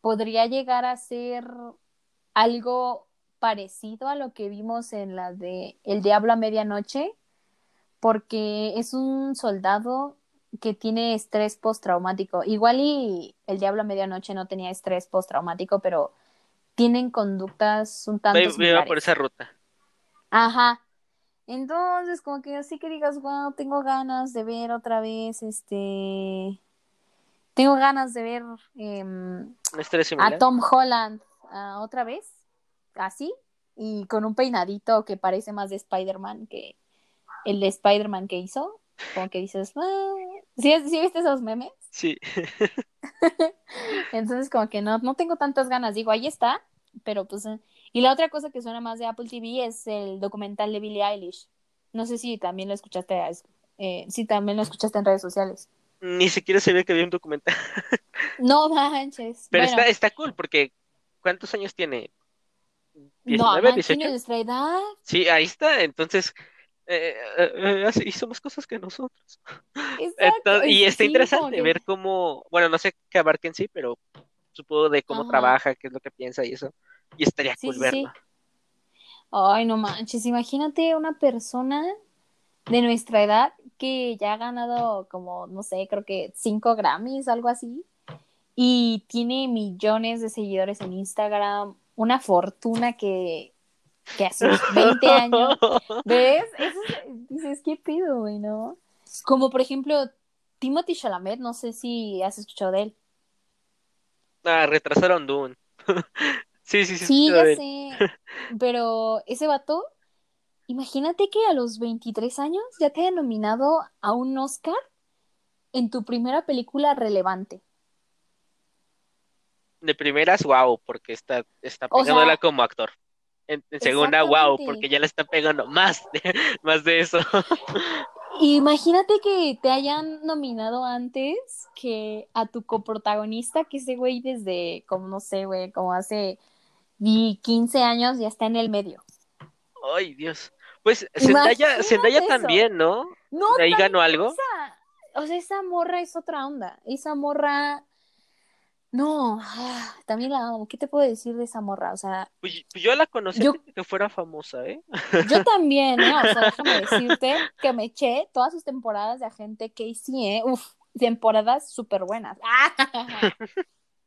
podría llegar a ser algo parecido a lo que vimos en la de El Diablo a Medianoche, porque es un soldado que tiene estrés postraumático. Igual y El Diablo a Medianoche no tenía estrés postraumático, pero tienen conductas un tanto similares. por esa ruta. Ajá. Entonces, como que así que digas, wow, tengo ganas de ver otra vez, este, tengo ganas de ver em, a Tom Holland ah, otra vez, así, y con un peinadito que parece más de Spider-Man que el de Spider-Man que hizo, como que dices, ah, ¿sí, sí viste esos memes? Sí. Entonces, como que no, no tengo tantas ganas. Digo, ahí está, pero pues. eh. Y la otra cosa que suena más de Apple TV es el documental de Billie Eilish. No sé si también lo escuchaste, eh, si también lo escuchaste en redes sociales. Ni siquiera se ve que había un documental. No manches. Pero Bueno, está, está cool, porque ¿cuántos años tiene? no 19, manches, 18. tiene nuestra edad. Sí, ahí está. Entonces, eh, eh, eh, hizo más cosas que nosotros. Entonces, y está interesante ver cómo, bueno, no sé qué abarca en sí, pero supongo de cómo Ajá. trabaja, qué es lo que piensa y eso. Y estaría Sí, cool sí, verlo. sí. Ay, no manches, imagínate una persona de nuestra edad que ya ha ganado como, no sé, creo que cinco Grammys, algo así, y tiene millones de seguidores en Instagram, una fortuna que, que sus 20 años, ¿ves? Eso es- dices, ¿qué pido, güey, no? Como por ejemplo, Timothy Chalamet, no sé si has escuchado de él. Ah, retrasaron Dune. Sí, sí, sí. Sí, ya de él. sé, pero ese vato, imagínate que a los 23 años ya te haya nominado a un Oscar. en tu primera película relevante? De primeras, wow, porque está, está O pegándola sea, como actor. En, en segunda, wow, porque ya le está pegando más de, más de eso. Imagínate que te hayan nominado antes que a tu coprotagonista, que ese güey desde, como no sé, güey, como hace di 15 años ya está en el medio. Ay, Dios. Pues Zendaya, Zendaya también, ¿no? No, De ahí ganó algo. esa, o sea, esa morra es otra onda. Esa morra, no, ah, también la amo. ¿Qué te puedo decir de esa morra? O sea, Pues, pues yo la conocí Yo- que fuera famosa, ¿eh? yo también, ¿eh? O sea, déjame decirte que me eché todas sus temporadas de Agente Casey, ¿eh? Uf, temporadas súper buenas.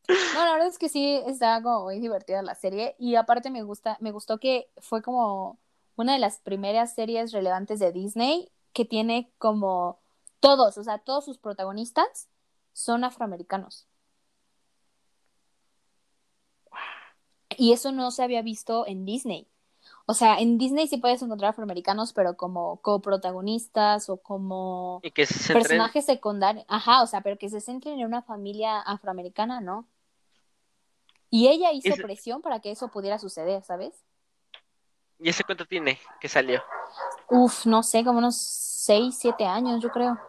No, la verdad es que sí, estaba como muy divertida la serie y aparte me gusta, me gustó que fue como una de las primeras series relevantes de Disney que tiene como todos, o sea, todos sus protagonistas son afroamericanos. Y eso no se había visto en Disney. O sea, en Disney sí puedes encontrar afroamericanos, pero como coprotagonistas o como Y que se centren- personajes secundarios. Ajá, o sea, pero que se centren en una familia afroamericana, ¿no? Y ella hizo Es- presión para que eso pudiera suceder, ¿sabes? ¿Y ese cuánto tiene que salió? Uf, no sé, como unos 6, 7 años, yo creo.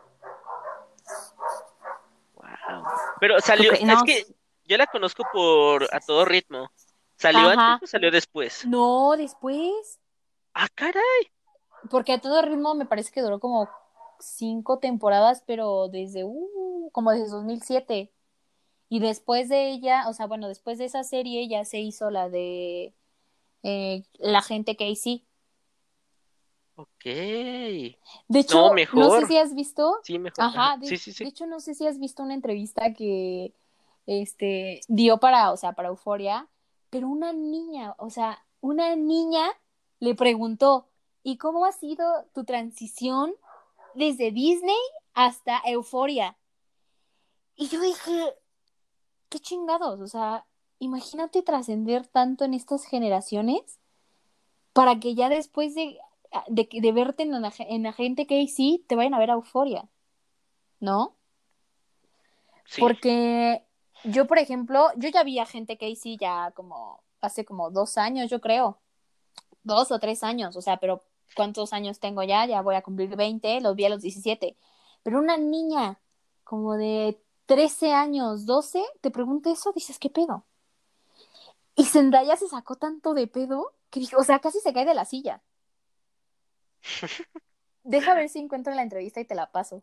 Wow. Pero salió, no, es que yo la conozco por A Todo Ritmo. ¿Salió Ajá. antes o salió después? No, después. Ah, caray. Porque a todo ritmo me parece que duró como cinco temporadas, pero desde, uh, como desde 2007. Y después de ella, o sea, bueno, después de esa serie ya se hizo la de eh, La gente Casey. Ok. De hecho, no, sé mejor. si has visto, Sí, mejor. ajá, Ajá. de, Sí, sí, sí. de hecho no sé si has visto una entrevista que este dio para, o sea, para Euforia, pero una niña, o sea, una niña le preguntó, ¿y cómo ha sido tu transición desde Disney hasta Euforia? Y yo dije, qué chingados, o sea, imagínate trascender tanto en estas generaciones para que ya después de, de, de verte en, la, en Agente Casey te vayan a ver a Euforia, ¿no? Sí. Porque yo, por ejemplo, yo ya vi a Agente Casey ya como hace como dos años, yo creo, dos o tres años, o sea, pero ¿cuántos años tengo ya? Ya voy a cumplir 20, los vi a los 17. Pero una niña como de 13 años, 12, te pregunta eso, dices, ¿qué pedo? Y Zendaya se sacó tanto de pedo que dijo, o sea, casi se cae de la silla. Deja ver si encuentro la entrevista y te la paso.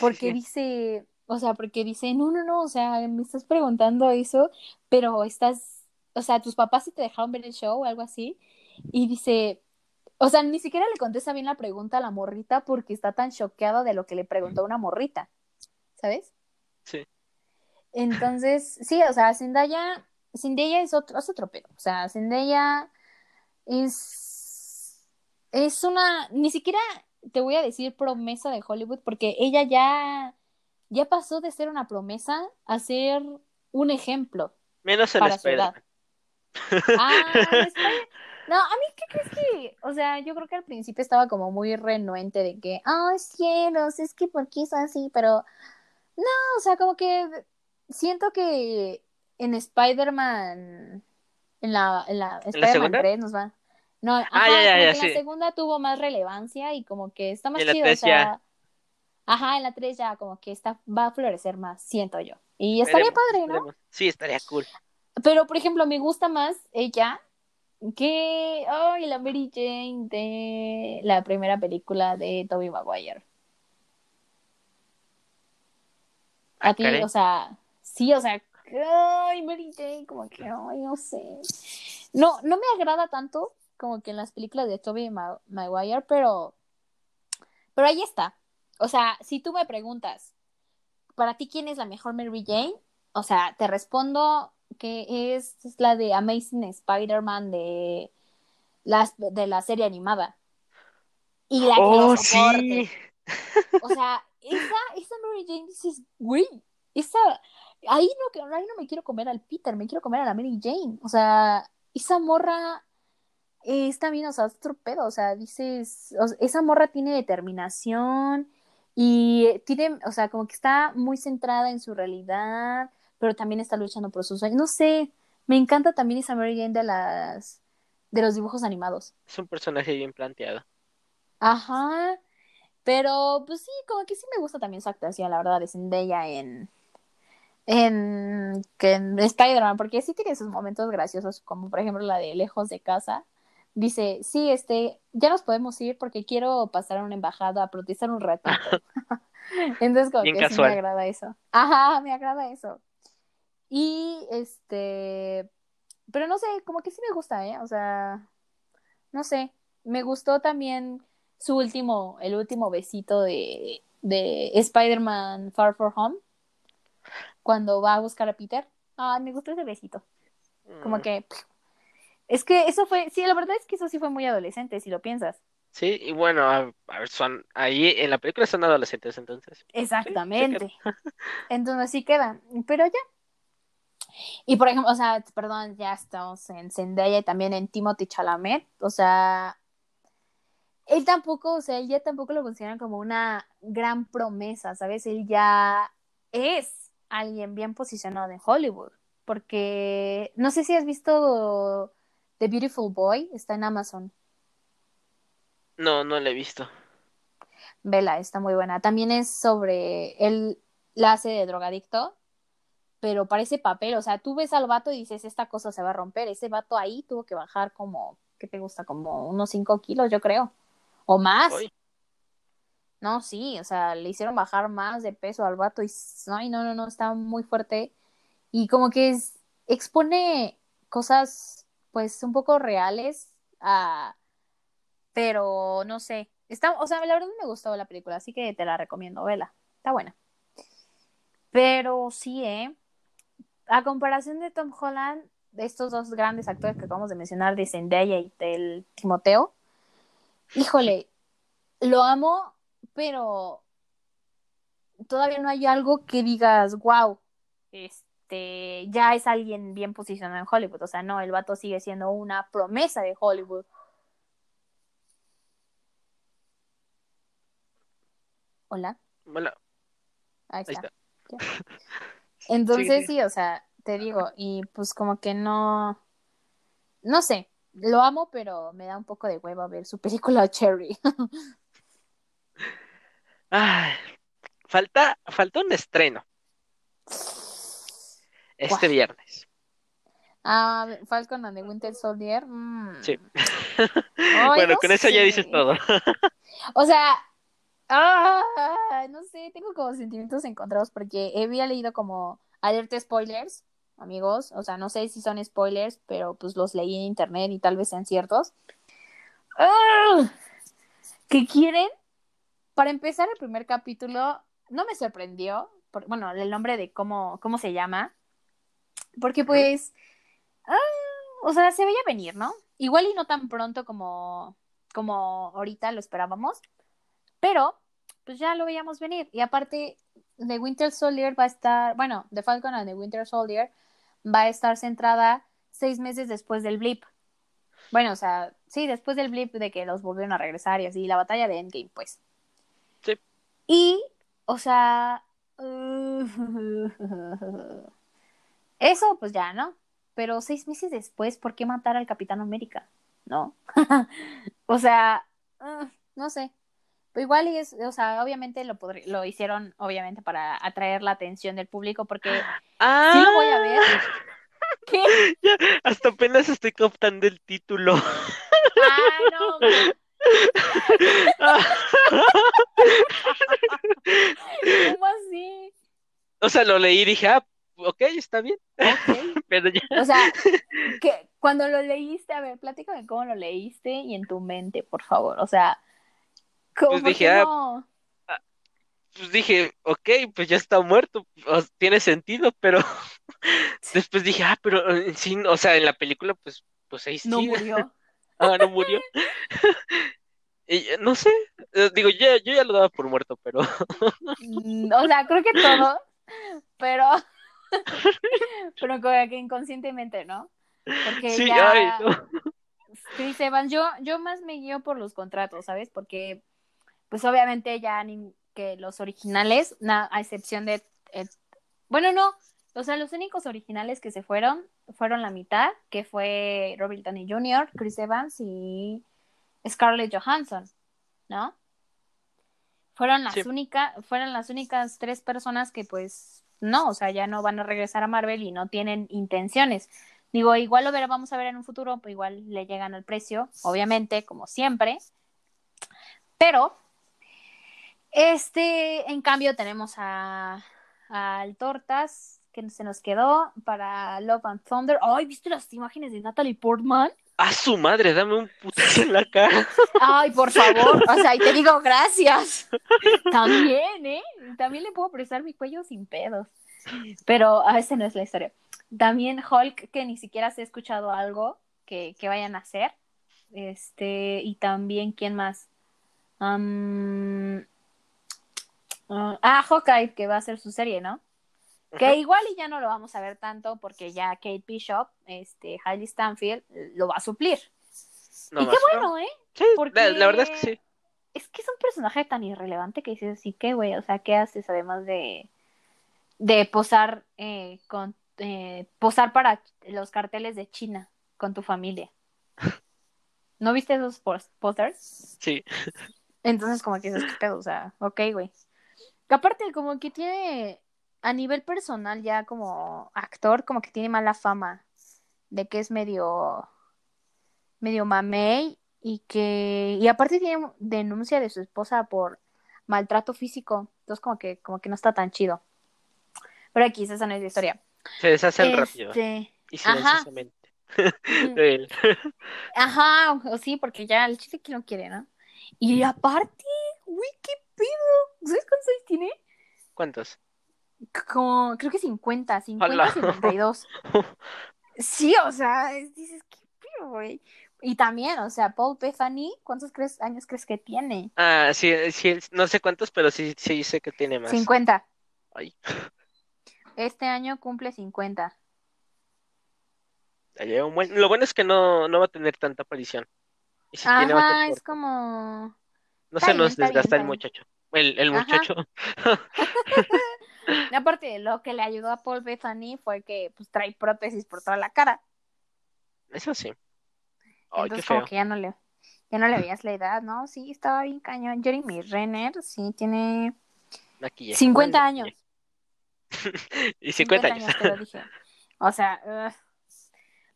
Porque Sí. dice, o sea, porque dice, no, no, no, o sea, me estás preguntando eso, pero estás, o sea, tus papás sí te dejaron ver el show o algo así. Y dice, o sea, ni siquiera le contesta bien la pregunta a la morrita porque está tan choqueado de lo que le preguntó una morrita, ¿sabes? Sí. Entonces, sí, o sea, Zendaya, Zendaya es otro, es otro pedo. O sea, Zendaya es, es una, ni siquiera te voy a decir promesa de Hollywood porque ella ya, ya pasó de ser una promesa a ser un ejemplo. Menos el. Spider-Man. Ah, Spider- No, a mí, ¿qué crees que? O sea, yo creo que al principio estaba como muy renuente de que, ay, cielos, es que por qué es así, pero no, o sea, como que siento que en Spider-Man, en la, en la Spider-Man segunda? 3 nos va. No, ajá, Ah, ya, ya, ya, sí. la segunda tuvo más relevancia y como que está más chido, o sea. Ajá, en la 3 ya como que está, va a florecer más, siento yo. Y estaría padre, ¿no? Sí, estaría cool. Pero, por ejemplo, me gusta más ella que ay, la Mary Jane de la primera película de Tobey Maguire. Ah, A ti, o sea, sí, o sea, ay, Mary Jane, como que, ay, no sé. No, no me agrada tanto como que en las películas de Tobey Ma- Maguire, pero, pero ahí está. O sea, si tú me preguntas, para ti quién es la mejor Mary Jane, o sea, te respondo que es la de Amazing Spider-Man de la, de la serie animada. Y la que Oh, soporte. sí. O sea, esa, esa Mary Jane dices, güey, esa, ahí no, ahí no me quiero comer al Peter, me quiero comer a la Mary Jane. O sea, esa morra es también, o sea, otro pedo. O sea, dices, o sea, esa morra tiene determinación Y tiene, o sea, como que está muy centrada en su realidad, pero también está luchando por sus sueños. No sé, me encanta también esa Mary Jane de las de los dibujos animados. Es un personaje bien planteado. Ajá. Pero, pues sí, como que sí me gusta también su actuación, la verdad, de Zendaya en, en, que en Spider-Man, porque sí tiene sus momentos graciosos, como por ejemplo la de Lejos de Casa. Dice, sí, este, ya nos podemos ir porque quiero pasar a una embajada a protestar un ratito. Entonces, como que sí me agrada eso. Ajá, me agrada eso. Y este, pero no sé, como que sí me gusta, ¿eh? O sea, no sé, me gustó también su último, el último besito de, de Spider-Man Far From Home, cuando va a buscar a Peter. Ay, me gustó ese besito. Como mm. que, es que eso fue, sí, la verdad es que eso sí fue muy adolescente, si lo piensas. Sí, y bueno, a, ver, son, ahí en la película son adolescentes entonces. Exactamente. entonces sí quedan, pero ya, y por ejemplo, o sea, perdón, ya estamos en Zendaya y también en Timothy Chalamet, o sea, él tampoco, o sea, él ya tampoco lo consideran como una gran promesa, ¿sabes? Él ya es alguien bien posicionado en Hollywood, porque no sé si has visto The Beautiful Boy, está en Amazon. No, no la he visto. Vela, está muy buena. También es sobre, él la hace de drogadicto pero parece papel, o sea, tú ves al vato y dices, esta cosa se va a romper, ese vato ahí tuvo que bajar como, ¿qué te gusta? Como unos 5 kilos, yo creo, o más. No, sí, o sea, le hicieron bajar más de peso al vato y, ay, no, no, no, está muy fuerte y como que es, expone cosas, pues, un poco reales, a, pero no sé, está, o sea, la verdad me gustó la película, así que te la recomiendo, vela, está buena. Pero sí, ¿eh? a comparación de Tom Holland, de estos dos grandes actores que acabamos de mencionar, de Zendaya y del Timoteo, híjole, lo amo, pero todavía no hay algo que digas, wow, este, ya es alguien bien posicionado en Hollywood. O sea, no, el vato sigue siendo una promesa de Hollywood. Hola. Hola. Ahí está. Entonces sí, o sea, te digo, y pues como que no, no sé, lo amo, pero me da un poco de hueva ver su película Cherry. Ay, falta, falta un estreno. Este viernes. Ah, Falcon and the Winter Soldier. Mm. Sí. bueno, con eso ya dices todo. o sea, Ah, no sé, tengo como sentimientos encontrados porque había leído como alerta spoilers, amigos, o sea, no sé si son spoilers, pero pues los leí en internet y tal vez sean ciertos. ¡Ah! ¿Qué quieren? Para empezar el primer capítulo, no me sorprendió, bueno, el nombre de cómo, cómo se llama, porque pues, ah, o sea, se veía venir, ¿no? Igual y no tan pronto como, como ahorita lo esperábamos, pero, pues ya lo veíamos venir. Y aparte, The Winter Soldier va a estar, bueno, The Falcon and The Winter Soldier va a estar centrada seis meses después del blip. Bueno, o sea, sí, después del blip de que los volvieron a regresar y así, la batalla de Endgame, pues. Sí. Y, o sea, eso, pues ya, ¿no? Pero seis meses después, ¿por qué matar al Capitán América? ¿No? o sea, uh, no sé igual y es, o sea, obviamente lo lo hicieron obviamente para atraer la atención del público porque ah, sí lo voy a ver. ¿Qué? hasta apenas estoy captando el título. Ah, no. ¿Cómo así? O sea, lo leí y dije, ah, ok, está bien. Pero ya. O sea, que cuando lo leíste, a ver, platícame cómo lo leíste y en tu mente, por favor. O sea, pues dije, ah, ah, pues dije, ok, pues ya está muerto, tiene sentido, pero después dije, ah, pero en sí, o sea, en la película, pues, pues ahí sí. No murió. ah, no murió. y, no sé, eh, digo, yo, yo ya lo daba por muerto, pero. Mm, o sea, creo que todo, pero. Pero como que inconscientemente, ¿no? Porque sí, ya... ay, no. Chris Evans, yo, yo más me guío por los contratos, ¿sabes? Porque pues obviamente ya que los originales, a excepción de... Eh, bueno, no, o sea, los únicos originales que se fueron fueron la mitad, que fue Robert Downey Jr., Chris Evans y Scarlett Johansson, ¿no? Fueron las únicas, fueron las únicas tres personas que pues no, o sea, ya no van a regresar a Marvel y no tienen intenciones. Digo, igual lo vamos a ver en un futuro, pues igual le llegan al precio, obviamente, como siempre. Pero, este, en cambio, tenemos a, al Tortas, que se nos quedó para Love and Thunder. Ay, ¿viste las imágenes de Natalie Portman? A su madre, dame un putazo en la cara. Ay, por favor. O sea, y te digo gracias. También, ¿eh? También le puedo prestar mi cuello sin pedos. Pero a ese no es la historia. También Hulk, que ni siquiera se ha escuchado algo que, vayan a hacer. Este, y también, ¿quién más? ah, Hawkeye, que va a hacer su serie, ¿no? Que igual y ya no lo vamos a ver tanto porque ya Kate Bishop, este, Hailey Stanfield, lo va a suplir. y qué bueno, ¿eh? Sí, la, verdad es que sí. Es que es un personaje tan irrelevante que dices, sí, qué güey, o sea, ¿qué haces además de, de posar eh, con eh, posar para los carteles de China con tu familia? ¿No viste esos posters? Sí. Entonces, como que dices, qué pedo, o sea, ok, güey. Aparte, como que tiene a nivel personal ya como actor como que tiene mala fama de que es medio medio mamey y que y aparte tiene denuncia de su esposa por maltrato físico. Entonces como que como que no está tan chido. Pero aquí esa no es la historia. Se deshacen rápido. Este, y silenciosamente. De ajá o sí porque ya el chiste que no quiere no y aparte uy qué pedo ¿sabes cuántos años tiene? ¿cuántos? Como, creo que 50, 50, 52. Sí, o sea, dices, qué güey. Y también, o sea, Paul Bethany, ¿cuántos crees, años crees que tiene? Ah, sí, sí, no sé cuántos, pero sí, sí sé que tiene más. 50. Ay. Este año cumple 50. Lo bueno es que no, no va a tener tanta aparición. Y si Ajá, es como... No se nos desgasta el muchacho. El, el muchacho. Aparte, lo que le ayudó a Paul Bethany fue que pues trae prótesis por toda la cara. Eso sí. Entonces, como que ya no le, ya no le veías la edad, ¿no? Sí, estaba bien cañón. Jeremy Renner, sí, tiene 50 años. y 50, años. dije. O sea,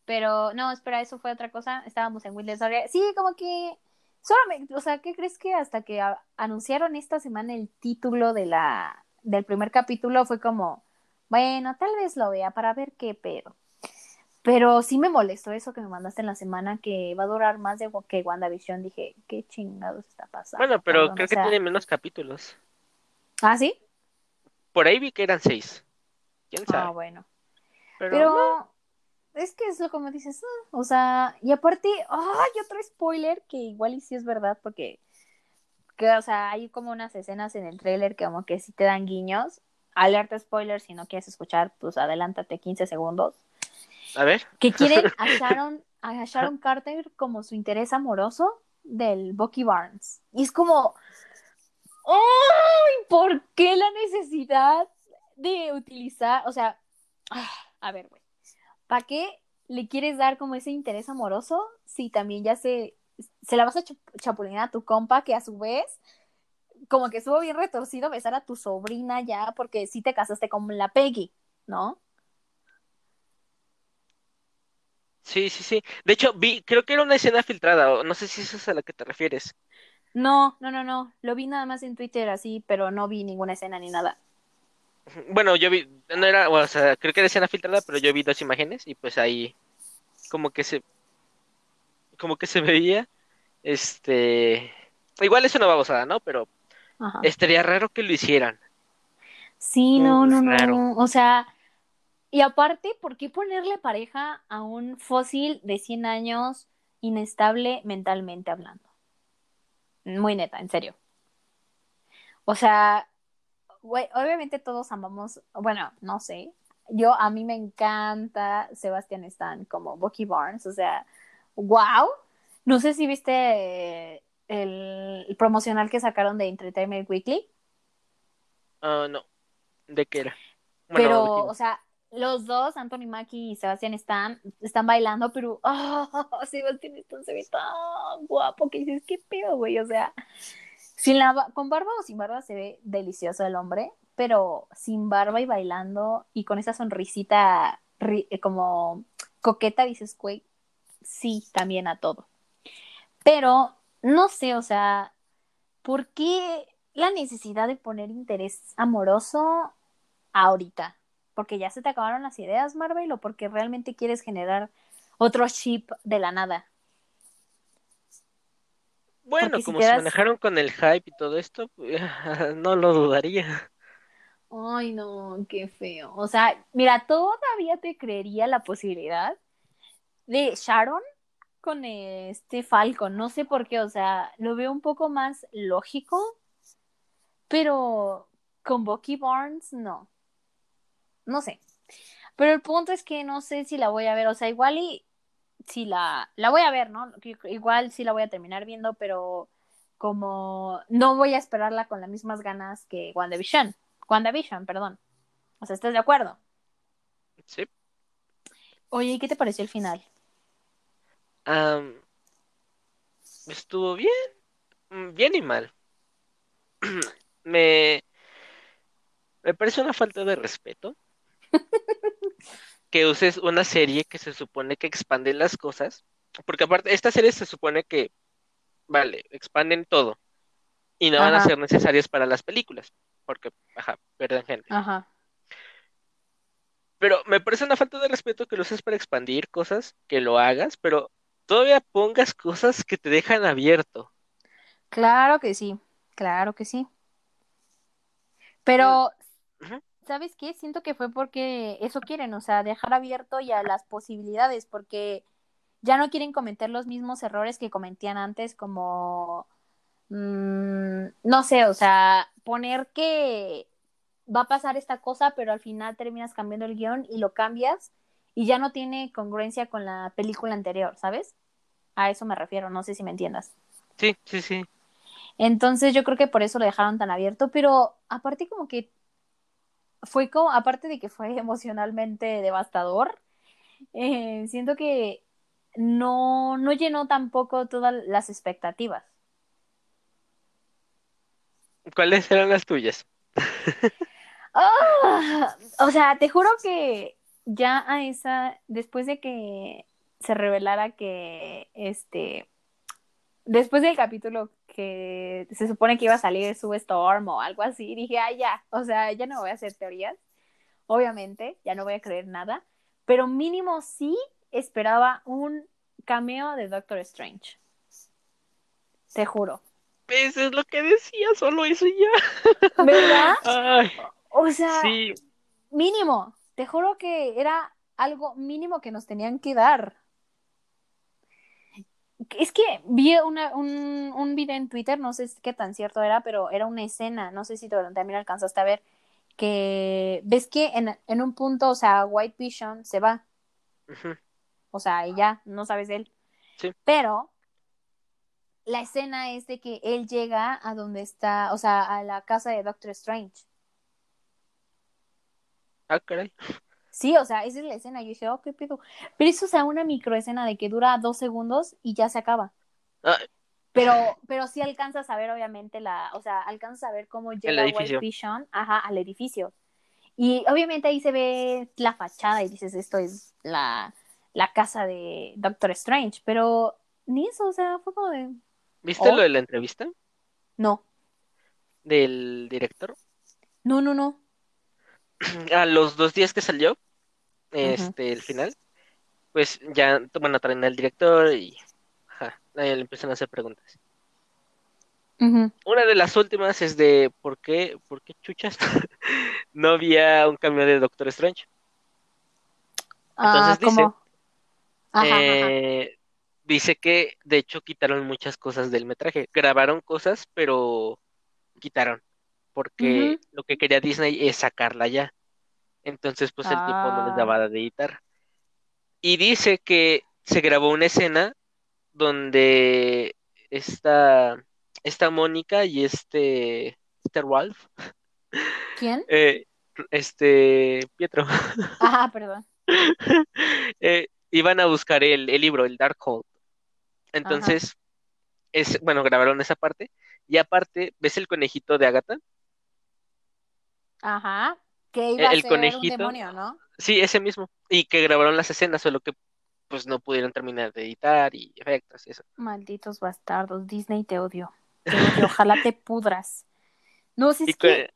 pero no, espera, eso fue otra cosa. Estábamos en Windows Sí, como que solamente, o sea, ¿qué crees que hasta que anunciaron esta semana el título de la del primer capítulo fue como, bueno, tal vez lo vea para ver qué pedo. Pero sí me molestó eso que me mandaste en la semana, que va a durar más de que WandaVision. Dije, qué chingados está pasando. Bueno, pero creo que tiene menos capítulos. ¿Ah, sí? Por ahí vi que eran seis. ¿Quién sabe? Ah, bueno. Pero, es que es lo como dices, ah, o sea, y aparte, ¡ay! otro spoiler que igual y sí es verdad, porque que, o sea, hay como unas escenas en el trailer que como que sí te dan guiños. Alerta spoiler, si no quieres escuchar, pues adelántate 15 segundos. A ver. Que quieren a Sharon, a Sharon Carter como su interés amoroso del Bucky Barnes. Y es como, ¡ay! ¿Por qué la necesidad de utilizar, o sea, ah, a ver, güey, ¿para qué le quieres dar como ese interés amoroso si también ya se se la vas a chapulinar a tu compa, que a su vez, como que estuvo bien retorcido besar a tu sobrina ya, porque sí te casaste con la Peggy, ¿no? Sí, sí, sí. De hecho, vi, creo que era una escena filtrada, no sé si esa es a la que te refieres. No, no, no, no. Lo vi nada más en Twitter así, pero no vi ninguna escena ni nada. Bueno, yo vi, no era, o sea, creo que era escena filtrada, pero yo vi dos imágenes y pues ahí como que se como que se veía, este, igual eso no va a ¿no? Pero estaría raro que lo hicieran. Sí, no, no, no, o sea, y aparte, ¿por qué ponerle pareja a un fósil de 100 años inestable mentalmente hablando? Muy neta, en serio. O sea, obviamente todos amamos, bueno, no sé, yo a mí me encanta Sebastian Stan como Bucky Barnes, o sea, wow. No sé si viste el, promocional que sacaron de Entertainment Weekly. Ah, no. ¿De qué era? Bueno, pero, o sea, los dos, Anthony Mackie y Sebastián están, están bailando, pero oh, Sebastián Stan se ve tan guapo que dices, qué pedo, güey, o sea, sin la, con barba o sin barba se ve delicioso el hombre, pero sin barba y bailando y con esa sonrisita ri- eh, como coqueta, dices, güey, sí, también a todo. Pero, no sé, o sea, ¿por qué la necesidad de poner interés amoroso ahorita? ¿Porque ya se te acabaron las ideas, Marvel, o porque realmente quieres generar otro chip de la nada? Bueno, porque como se das- manejaron con el hype y todo esto, pues, no lo dudaría. Ay, no, qué feo. O sea, mira, todavía te creería la posibilidad de Sharon con este Falcon. No sé por qué, o sea, lo veo un poco más lógico, pero con Bucky Barnes no. No sé. Pero el punto es que no sé si la voy a ver, o sea, igual y si la, la voy a ver, ¿no? Igual sí la voy a terminar viendo, pero como no voy a esperarla con las mismas ganas que WandaVision. WandaVision, perdón. O sea, ¿estás de acuerdo? Sí. Oye, ¿y qué te pareció el final? Estuvo bien, mm, bien y mal. Me, me parece una falta de respeto que uses una serie que se supone que expande las cosas, porque aparte, esta serie se supone que, vale, expanden todo y no van a ser necesarias para las películas, porque, ajá, pierden gente. Ajá. Pero me parece una falta de respeto que lo uses para expandir cosas, que lo hagas, pero todavía pongas cosas que te dejan abierto. Claro que sí, claro que sí. Pero. ¿sabes qué? Siento que fue porque eso quieren, o sea, dejar abierto ya las posibilidades, porque ya no quieren cometer los mismos errores que cometían antes, como, mm, no sé, o sea, poner que va a pasar esta cosa, pero al final terminas cambiando el guion y lo cambias y ya no tiene congruencia con la película anterior, ¿sabes? A eso me refiero, no sé si me entiendas. Sí, sí, sí. Entonces yo creo que por eso lo dejaron tan abierto, pero aparte como que fue como, aparte de que fue emocionalmente devastador, eh, siento que no, no llenó tampoco todas las expectativas. ¿Cuáles eran las tuyas? ¡Ah! O sea, te juro que ya a esa, después de que se revelara que, este, después del capítulo que se supone que iba a salir su Storm o algo así, dije, ah, ya, o sea, ya no voy a hacer teorías, obviamente, ya no voy a creer nada, pero mínimo sí esperaba un cameo de Doctor Strange. Te juro. Eso es lo que decía, solo eso y ya. ¿Verdad? Ay, O sea, sí, mínimo, te juro que era algo mínimo que nos tenían que dar. Es que vi una, un, un video en Twitter, no sé qué tan cierto era, pero era una escena, no sé si tú también alcanzaste a ver, que ves que en, en un punto, o sea, White Vision se va, o sea, y ya, no sabes de él. Sí. Pero la escena es de que él llega a donde está, o sea, a la casa de Doctor Strange. Ah, caray. Sí, o sea, esa es la escena. Yo dije, oh, qué pedo. Pero eso, o sea, una microescena de que dura dos segundos y ya se acaba. Ah, Pero, pero sí alcanzas a ver, obviamente, la, o sea, alcanzas a ver cómo llega White edificio. Vision, ajá, al edificio. Y obviamente ahí se ve la fachada y dices, esto es la, la casa de Doctor Strange. Pero ni eso, o sea, fue como de, ¿Viste Oh. lo de la entrevista no, del director? no, no, no. A los dos días que salió, este, el final, pues ya van a traer al director y ajá, ahí le empiezan a hacer preguntas. Una de las últimas es de ¿por qué, por qué chuchas no había un cambio de Doctor Strange? Ah, Entonces dice. Eh, dice que de hecho quitaron muchas cosas del metraje. Grabaron cosas, pero quitaron. Porque lo que quería Disney es sacarla ya. Entonces, pues el tiempo no les Ah. daba de editar. Y dice que se grabó una escena donde esta, esta Mónica y este, este Ralph ¿Quién? Eh, este, Pietro. Ajá, perdón. Eh, iban a buscar el, el libro, el Darkhold. Entonces, es, bueno, grabaron esa parte. Y aparte, ¿ves el conejito de Agatha? Ajá. Que iba El a ser conejito. un demonio, ¿no? Sí, ese mismo. Y que grabaron las escenas, solo que pues no pudieron terminar de editar y efectos y eso. Malditos bastardos, Disney te odio. Te odio, ojalá te pudras. No, si es que,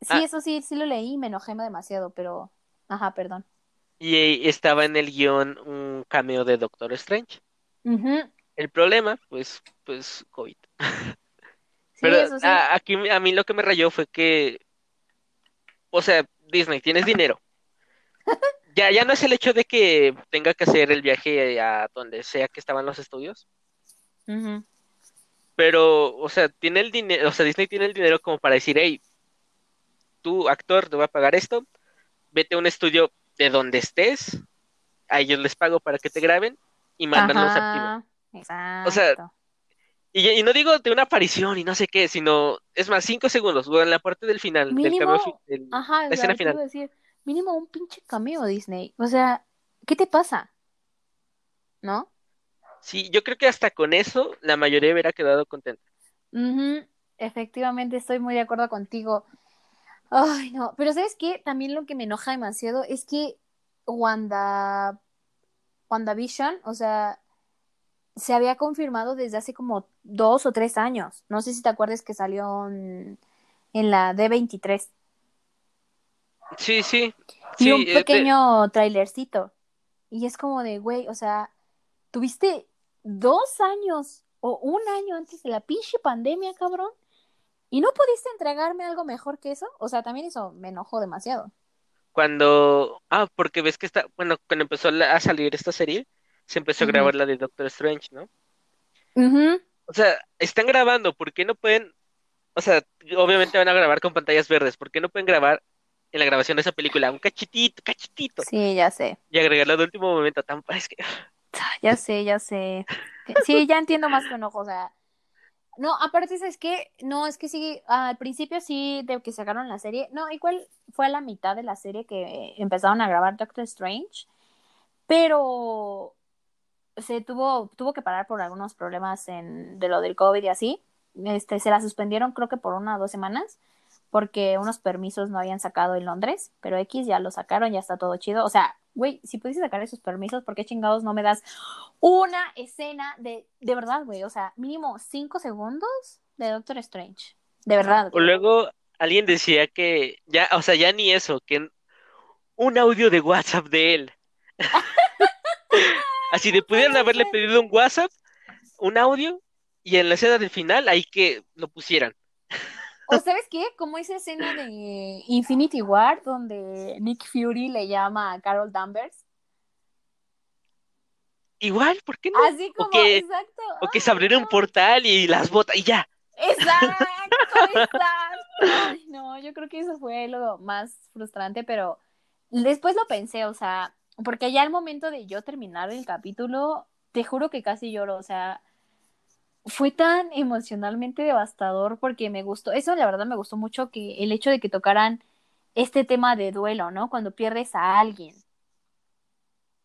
sí, ah. eso sí, sí lo leí y me enojé demasiado, pero, ajá, perdón. y eh, estaba en el guion un cameo de Doctor Strange. El problema, pues, pues, COVID. Sí, Pero eso sí. a- aquí a mí lo que me rayó fue que, o sea, Disney, tienes dinero. Ya, ya no es el hecho de que tenga que hacer el viaje a donde sea que estaban los estudios, pero, o sea, tiene el dinero, o sea, Disney tiene el dinero como para decir, hey, tú, actor, te voy a pagar esto, vete a un estudio de donde estés, a ellos les pago para que te graben y mandan los archivos. Ajá, exacto. O sea, Y, y no digo de una aparición y no sé qué, sino, es más, cinco segundos, o en la parte del final, del Mínimo, cameo fi- del- Ajá, la escena ¿sabes qué iba final. decir? Mínimo un pinche cameo Disney. O sea, ¿qué te pasa? ¿No? Sí, yo creo que hasta con eso la mayoría hubiera quedado contenta. Efectivamente, estoy muy de acuerdo contigo. Ay, no, pero ¿sabes qué? También lo que me enoja demasiado es que Wanda, WandaVision, o sea, se había confirmado desde hace como dos o tres años. No sé si te acuerdas que salió en, en la D23. Sí, sí, Y sí, un eh, pequeño trailercito. Y es como de, güey, o sea, tuviste dos años o un año antes de la pinche pandemia, cabrón. ¿Y no pudiste entregarme algo mejor que eso? O sea, también eso me enojó demasiado. cuando, ah, porque ves que está, bueno, cuando empezó a salir esta serie, se empezó a grabar la de Doctor Strange, ¿no? Ujú. O sea, están grabando, ¿por qué no pueden, o sea, obviamente van a grabar con pantallas verdes, ¿por qué no pueden grabar en la grabación de esa película un cachitito, cachitito, Sí, ya sé. y agregarlo de último momento? Tan, es que, Ya sé, ya sé. Sí, ya entiendo más tu enojo, o sea. No, aparte es que, no, es que sí, al principio sí, de que sacaron la serie, no, igual fue a la mitad de la serie que empezaron a grabar Doctor Strange, pero se tuvo, tuvo que parar por algunos problemas en, de lo del COVID y así. Este, se la suspendieron creo que por una o dos semanas, porque unos permisos no habían sacado en Londres, pero X ya lo sacaron, ya está todo chido. O sea, güey, si pudiste sacar esos permisos, ¿por qué chingados no me das una escena de, de verdad, güey? O sea, mínimo cinco segundos de Doctor Strange. De verdad. o luego alguien decía que, ya, o sea, ya ni eso, que un audio de WhatsApp de él. Así de pudieron haberle pedido un WhatsApp, un audio, y en la escena del final ahí que lo pusieran. O sabes qué, como esa escena de Infinity War, donde Nick Fury le llama a Carol Danvers. Igual, ¿por qué no? Así como, que- exacto. O que se abriera un portal y las botas y ya. Exacto, exacto. Ay, no, yo creo que eso fue lo más frustrante, pero después lo pensé, o sea, porque ya al momento de yo terminar el capítulo, te juro que casi lloro, o sea, fue tan emocionalmente devastador porque me gustó, eso la verdad me gustó mucho que el hecho de que tocaran este tema de duelo, ¿no? Cuando pierdes a alguien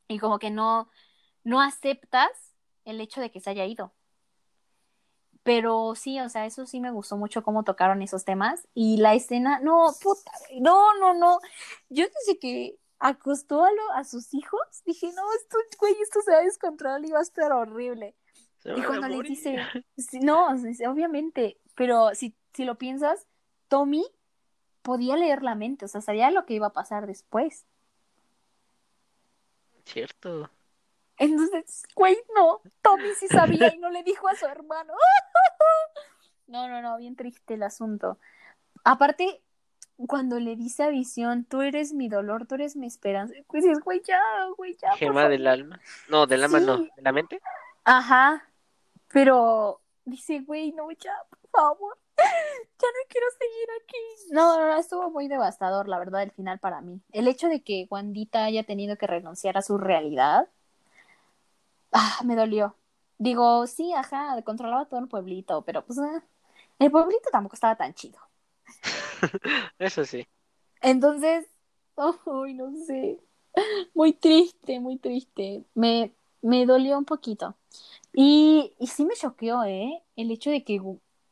y como que no, no aceptas el hecho de que se haya ido. Pero sí, o sea, eso sí me gustó mucho cómo tocaron esos temas. Y la escena, no, puta, no, no, no. Yo desde que acostó a, lo- a sus hijos, dije, no, esto, güey, esto se va a descontrolar y va a estar horrible. Se Y cuando le dice, sí, no, obviamente, pero si, si lo piensas, Tommy podía leer la mente, o sea, sabía lo que iba a pasar después. Cierto. Entonces, güey, no, Tommy sí sabía y no le dijo a su hermano. No, no, no, bien triste el asunto. Aparte, cuando le dice a Visión, tú eres mi dolor, tú eres mi esperanza, pues dices, güey, ya, güey, ya. Gema del favor". alma. No, del alma no. Sí. ¿De la mente? Ajá, pero dice, güey, no, ya, por favor, ya no quiero seguir aquí. No, no, no, estuvo muy devastador, la verdad, el final para mí. El hecho de que Wandita haya tenido que renunciar a su realidad, ah, me dolió. Digo, sí, ajá, controlaba todo el pueblito, pero pues, ah, el pueblito tampoco estaba tan chido. Eso sí. Entonces, no sé. Muy triste, muy triste. Me, me dolió un poquito. Y, y sí me choqueó, ¿eh? El hecho de que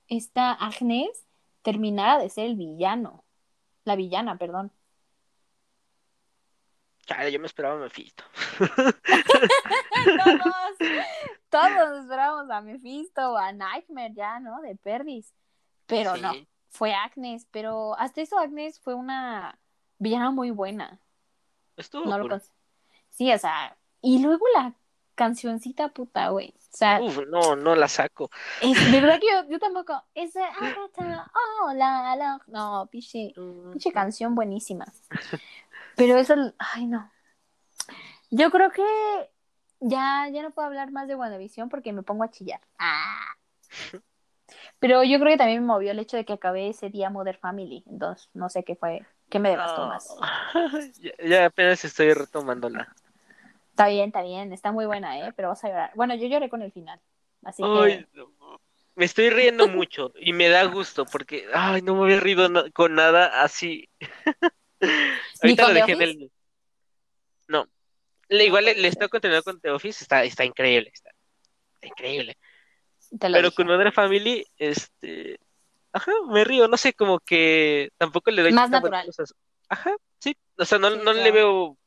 esta Agnes terminara de ser el villano. La villana, perdón. Cara, yo me esperaba a Mephisto. todos, todos esperábamos a Mephisto o a Nightmare ya, ¿no? De Perdis. Pero Sí. no, fue Agnes. Pero hasta eso Agnes fue una villana muy buena. Estuvo No lo Sí, o sea, y luego la cancioncita puta, güey. O sea, Uf, no, no la saco. es de verdad que yo, yo tampoco. Ese Agatha, oh, la, la. No, piche, pinche canción buenísima. Pero eso, ay, no. Yo creo que ya, ya no puedo hablar más de WandaVision porque me pongo a chillar. Ah. Pero yo creo que también me movió el hecho de que acabé ese día Mother Family. Entonces, no sé qué fue, qué me devastó más. ya, ya apenas estoy retomándola. Está bien, está bien, está muy buena, ¿eh? Pero vas a llorar. Bueno, yo lloré con el final. Así Ay, que. no. me estoy riendo mucho y me da gusto porque, ay, no me había rido con nada así. Ahorita lo dejé en Office? el... No. Le, igual le, le estoy continuando con The Office, está, está increíble, está, está increíble. Te lo Pero dije. con Modern Family, este... Ajá, me río, no sé, como que tampoco le doy Más natural. cosas. Ajá, sí, o sea, no, Sí, no le veo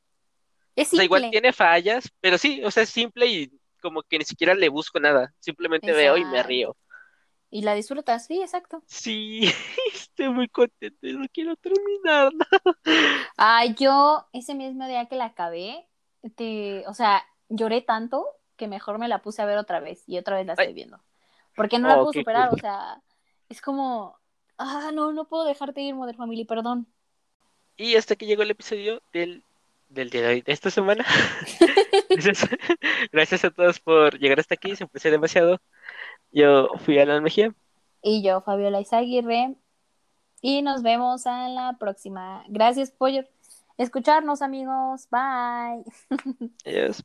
Es O sea, igual simple. tiene fallas, pero sí, o sea, es simple y como que ni siquiera le busco nada. Simplemente veo y me río. Y la disfrutas, sí, exacto. Sí, estoy muy contento, no quiero terminar. Ay, yo ese mismo día que la acabé, te, o sea, lloré tanto que mejor me la puse a ver otra vez y otra vez la estoy Ay. viendo. Porque no la Oh, puedo qué superar, cool. o sea, es como, ah, no, no puedo dejarte ir, Mother Family, perdón. Y hasta que llegó el episodio del, del día de hoy, de esta semana. Gracias, gracias a todos por llegar hasta aquí, se aprecia demasiado. Yo fui Alan Mejía. Y yo, Fabiola Izaguirre, y nos vemos a la próxima. Gracias por escucharnos, amigos. Bye. Adiós.